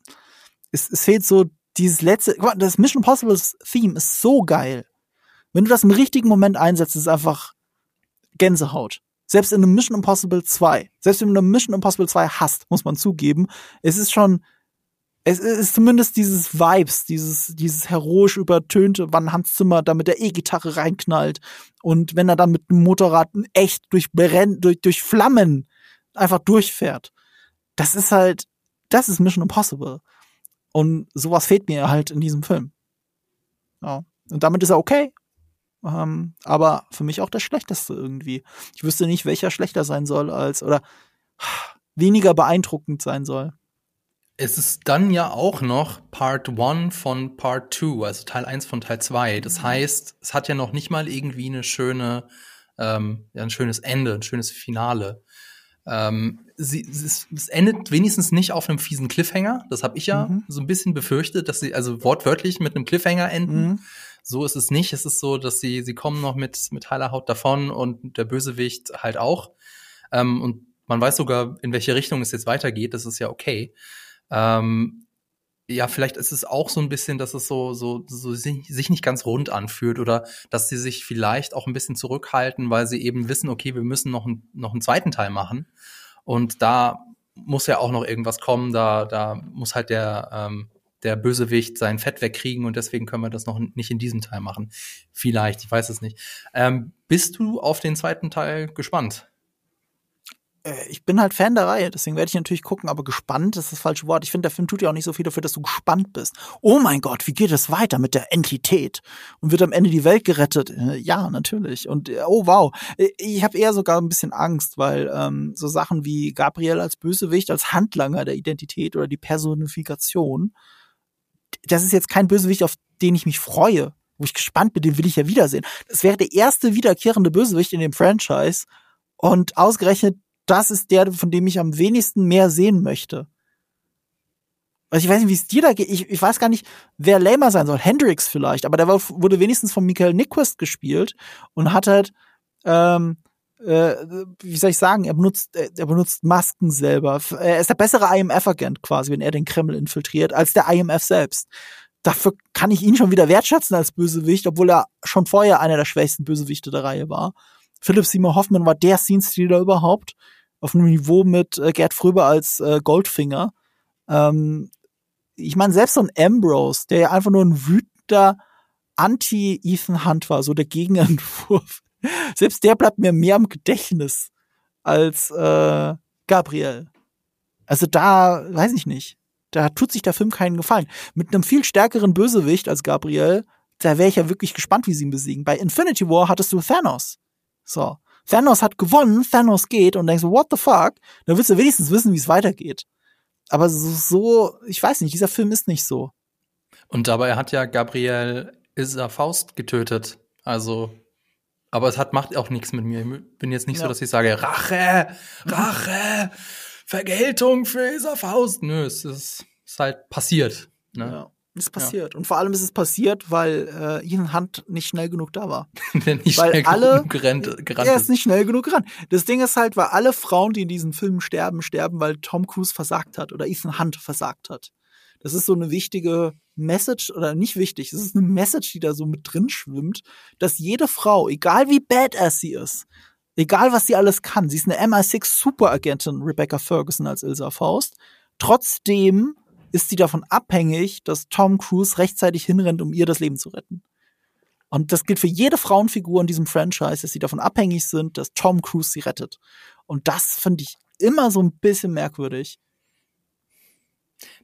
es, es fehlt so dieses letzte, das Mission Impossible Theme ist so geil. Wenn du das im richtigen Moment einsetzt, ist es einfach Gänsehaut. Selbst in einem Mission Impossible 2, selbst wenn du Mission Impossible 2 hast, muss man zugeben, es ist schon es ist zumindest dieses Vibes, dieses, dieses heroisch übertönte, wann Hans Zimmer da mit der E-Gitarre reinknallt und wenn er dann mit dem Motorrad echt durch, Brenn, durch, durch Flammen einfach durchfährt. Das ist halt, das ist Mission Impossible. Und sowas fehlt mir halt in diesem Film. Ja. Und damit ist er okay. Ähm, aber für mich auch der schlechteste irgendwie. Ich wüsste nicht, welcher schlechter sein soll als, oder weniger beeindruckend sein soll es ist dann ja auch noch Part 1 von Part 2, also Teil 1 von Teil 2. Das mhm. heißt, es hat ja noch nicht mal irgendwie eine schöne, ähm, ja, ein schönes Ende, ein schönes Finale. Ähm, sie, es, es, endet wenigstens nicht auf einem fiesen Cliffhanger. Das habe ich ja mhm. so ein bisschen befürchtet, dass sie also wortwörtlich mit einem Cliffhanger enden. Mhm. So ist es nicht. Es ist so, dass sie, sie kommen noch mit, mit heiler Haut davon und der Bösewicht halt auch. Ähm, und man weiß sogar, in welche Richtung es jetzt weitergeht. Das ist ja okay. Ähm, ja, vielleicht ist es auch so ein bisschen, dass es so, so, so sich nicht ganz rund anfühlt oder dass sie sich vielleicht auch ein bisschen zurückhalten, weil sie eben wissen, okay, wir müssen noch, ein, noch einen zweiten Teil machen. Und da muss ja auch noch irgendwas kommen, da, da muss halt der, ähm, der Bösewicht sein Fett wegkriegen und deswegen können wir das noch nicht in diesem Teil machen. Vielleicht, ich weiß es nicht. Ähm, bist du auf den zweiten Teil gespannt? Äh, ich bin halt Fan der Reihe, deswegen werde ich natürlich gucken, aber gespannt ist das falsche Wort. Ich finde, der Film tut ja auch nicht so viel dafür, dass du gespannt bist. Oh mein Gott, wie geht es weiter mit der Entität? Und wird am Ende die Welt gerettet? Äh, ja, natürlich. Und äh, oh wow, ich habe eher sogar ein bisschen Angst, weil ähm, so Sachen wie Gabriel als Bösewicht, als Handlanger der Identität oder die Personifikation, das ist jetzt kein Bösewicht, auf den ich mich freue, wo ich gespannt bin, den will ich ja wiedersehen. Das wäre der erste wiederkehrende Bösewicht in dem Franchise. Und ausgerechnet das ist der, von dem ich am wenigsten mehr sehen möchte. Also ich weiß nicht, wie es dir da geht. Ich, ich weiß gar nicht, wer Lamer sein soll. Hendrix vielleicht, aber der war, wurde wenigstens von Michael Nyquist gespielt und hat halt, ähm, äh, wie soll ich sagen, er benutzt, äh, er benutzt Masken selber. Er ist der bessere IMF-Agent quasi, wenn er den Kreml infiltriert, als der IMF selbst. Dafür kann ich ihn schon wieder wertschätzen als Bösewicht, obwohl er schon vorher einer der schwächsten Bösewichte der Reihe war. Philipp Seymour Hoffman war der Scene-Stealer überhaupt. Auf einem Niveau mit äh, Gerd Fröber als äh, Goldfinger. Ähm, ich meine, selbst so ein Ambrose, der ja einfach nur ein wütender Anti-Ethan Hunt war, so der Gegenentwurf. *laughs* selbst der bleibt mir mehr im Gedächtnis als äh, Gabriel. Also da, weiß ich nicht. Da tut sich der Film keinen Gefallen. Mit einem viel stärkeren Bösewicht als Gabriel, da wäre ich ja wirklich gespannt, wie sie ihn besiegen. Bei Infinity War hattest du Thanos. So. Thanos hat gewonnen, Thanos geht und denkst, what the fuck? Dann willst du wenigstens wissen, wie es weitergeht. Aber so, so, ich weiß nicht, dieser Film ist nicht so. Und dabei hat ja Gabriel Isa Faust getötet. Also, aber es hat macht auch nichts mit mir. Ich bin jetzt nicht ja. so, dass ich sage, Rache, Rache, Vergeltung für Isa Faust. Nö, es ist, ist halt passiert. Ne? Ja. Ist passiert. Ja. Und vor allem ist es passiert, weil äh, Ethan Hunt nicht schnell genug da war. *laughs* Der nicht weil schnell alle, genug gerannt, gerannt Er ist nicht schnell genug gerannt. Das Ding ist halt, weil alle Frauen, die in diesen Filmen sterben, sterben, weil Tom Cruise versagt hat oder Ethan Hunt versagt hat. Das ist so eine wichtige Message oder nicht wichtig. Es ist eine Message, die da so mit drin schwimmt, dass jede Frau, egal wie badass sie ist, egal was sie alles kann, sie ist eine MI6 Superagentin, Rebecca Ferguson als Ilsa Faust, trotzdem ist sie davon abhängig, dass Tom Cruise rechtzeitig hinrennt, um ihr das Leben zu retten. Und das gilt für jede Frauenfigur in diesem Franchise, dass sie davon abhängig sind, dass Tom Cruise sie rettet. Und das finde ich immer so ein bisschen merkwürdig.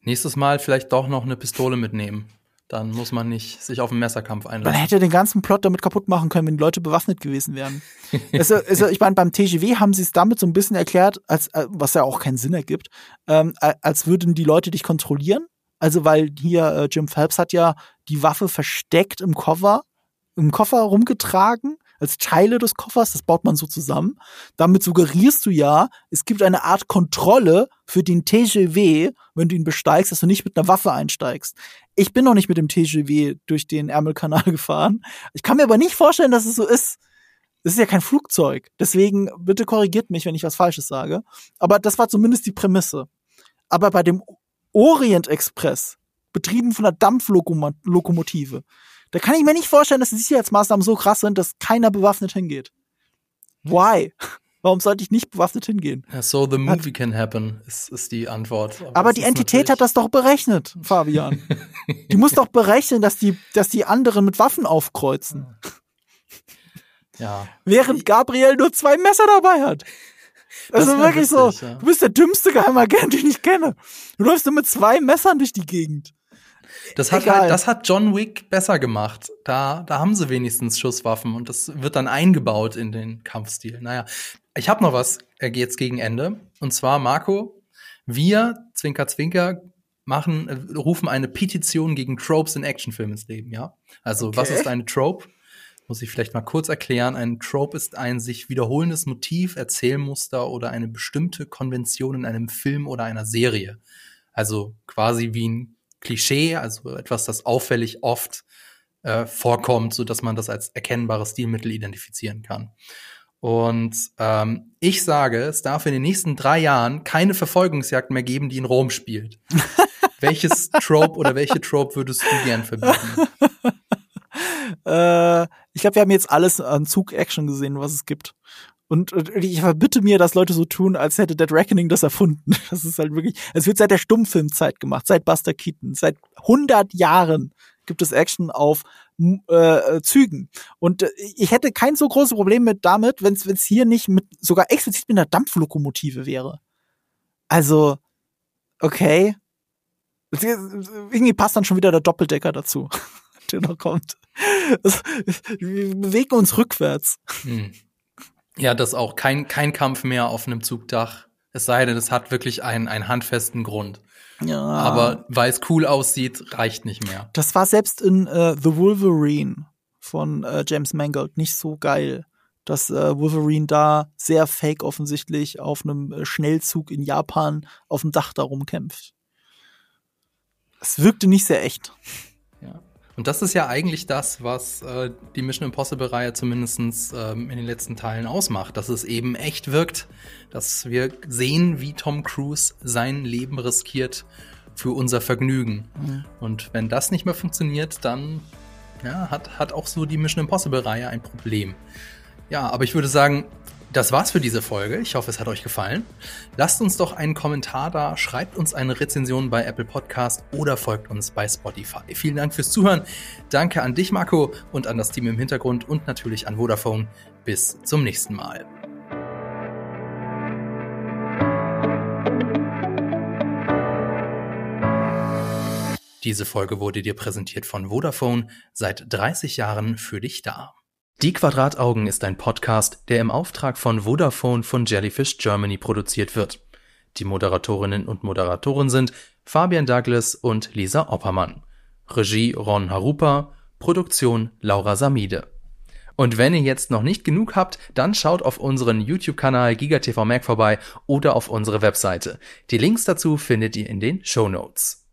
Nächstes Mal vielleicht doch noch eine Pistole mitnehmen. Dann muss man nicht sich auf einen Messerkampf einlassen. Man hätte den ganzen Plot damit kaputt machen können, wenn die Leute bewaffnet gewesen wären. *laughs* also, also, ich meine, beim TGW haben sie es damit so ein bisschen erklärt, als äh, was ja auch keinen Sinn ergibt, ähm, als würden die Leute dich kontrollieren. Also, weil hier äh, Jim Phelps hat ja die Waffe versteckt im Koffer, im Koffer rumgetragen als Teile des Koffers, das baut man so zusammen. Damit suggerierst du ja, es gibt eine Art Kontrolle für den TGW, wenn du ihn besteigst, dass du nicht mit einer Waffe einsteigst. Ich bin noch nicht mit dem TGW durch den Ärmelkanal *laughs* gefahren. Ich kann mir aber nicht vorstellen, dass es so ist. Es ist ja kein Flugzeug. Deswegen bitte korrigiert mich, wenn ich was Falsches sage. Aber das war zumindest die Prämisse. Aber bei dem Orient Express, betrieben von einer Dampflokomotive, da kann ich mir nicht vorstellen, dass die Sicherheitsmaßnahmen so krass sind, dass keiner bewaffnet hingeht. Why? Warum sollte ich nicht bewaffnet hingehen? so the movie can happen, ist, ist die Antwort. Aber, Aber die Entität hat das doch berechnet, Fabian. *laughs* die muss doch berechnen, dass die, dass die anderen mit Waffen aufkreuzen. *laughs* Ja. Während Gabriel nur zwei Messer dabei hat. Das, das ist wirklich witzig, so. Ja. Du bist der dümmste Geheimagent, den ich kenne. Du läufst nur mit zwei Messern durch die Gegend. Das hat halt, das hat John Wick besser gemacht. Da, da haben sie wenigstens Schusswaffen und das wird dann eingebaut in den Kampfstil. Naja, ich habe noch was äh, jetzt gegen Ende. Und zwar, Marco, wir, Zwinker, Zwinker, machen, äh, rufen eine Petition gegen Tropes in Actionfilmen ins Leben, ja? Also, okay. was ist eine Trope? Muss ich vielleicht mal kurz erklären. Ein Trope ist ein sich wiederholendes Motiv, Erzählmuster oder eine bestimmte Konvention in einem Film oder einer Serie. Also quasi wie ein Klischee, also etwas, das auffällig oft äh, vorkommt, so dass man das als erkennbares Stilmittel identifizieren kann. Und ähm, ich sage, es darf in den nächsten drei Jahren keine Verfolgungsjagd mehr geben, die in Rom spielt. *laughs* Welches Trope oder welche Trope würdest du gern verbieten? *laughs* äh, ich glaube, wir haben jetzt alles an Zug-Action gesehen, was es gibt. Und, und ich verbitte mir, dass Leute so tun, als hätte Dead Reckoning das erfunden. *laughs* Das ist halt wirklich, es wird seit der Stummfilmzeit gemacht, seit Buster Keaton, seit 100 Jahren gibt es Action auf äh, Zügen. Und äh, ich hätte kein so großes Problem mit damit, wenn es hier nicht mit sogar explizit mit einer Dampflokomotive wäre. Also, okay. Irgendwie passt dann schon wieder der Doppeldecker dazu, *laughs* der noch kommt. Wir bewegen uns rückwärts. Hm. Ja, dass auch kein, kein Kampf mehr auf einem Zugdach. Es sei denn, es hat wirklich einen, einen handfesten Grund. Ja. Aber weil es cool aussieht, reicht nicht mehr. Das war selbst in äh, The Wolverine von äh, James Mangold nicht so geil. Dass äh, Wolverine da sehr fake offensichtlich auf einem äh, Schnellzug in Japan auf dem Dach darum kämpft. Es wirkte nicht sehr echt. Und das ist ja eigentlich das, was äh, die Mission Impossible-Reihe zumindest ähm, in den letzten Teilen ausmacht, dass es eben echt wirkt, dass wir sehen, wie Tom Cruise sein Leben riskiert für unser Vergnügen. Mhm. Und wenn das nicht mehr funktioniert, dann ja, hat, hat auch so die Mission Impossible-Reihe ein Problem. Ja, aber ich würde sagen, das war's für diese Folge. Ich hoffe, es hat euch gefallen. Lasst uns doch einen Kommentar da, schreibt uns eine Rezension bei Apple Podcast oder folgt uns bei Spotify. Vielen Dank fürs Zuhören. Danke an dich, Marco, und an das Team im Hintergrund und natürlich an Vodafone. Bis zum nächsten Mal. Diese Folge wurde dir präsentiert von Vodafone, seit 30 Jahren für dich da. Die Quadrataugen ist ein Podcast, der im Auftrag von Vodafone von Jellyfish Germany produziert wird. Die Moderatorinnen und Moderatoren sind Fabian Douglas und Lisa Oppermann. Regie Ron Harupa, Produktion Laura Samide. Und wenn ihr jetzt noch nicht genug habt, dann schaut auf unseren YouTube-Kanal GigaTV Mac vorbei oder auf unsere Webseite. Die Links dazu findet ihr in den Show Notes.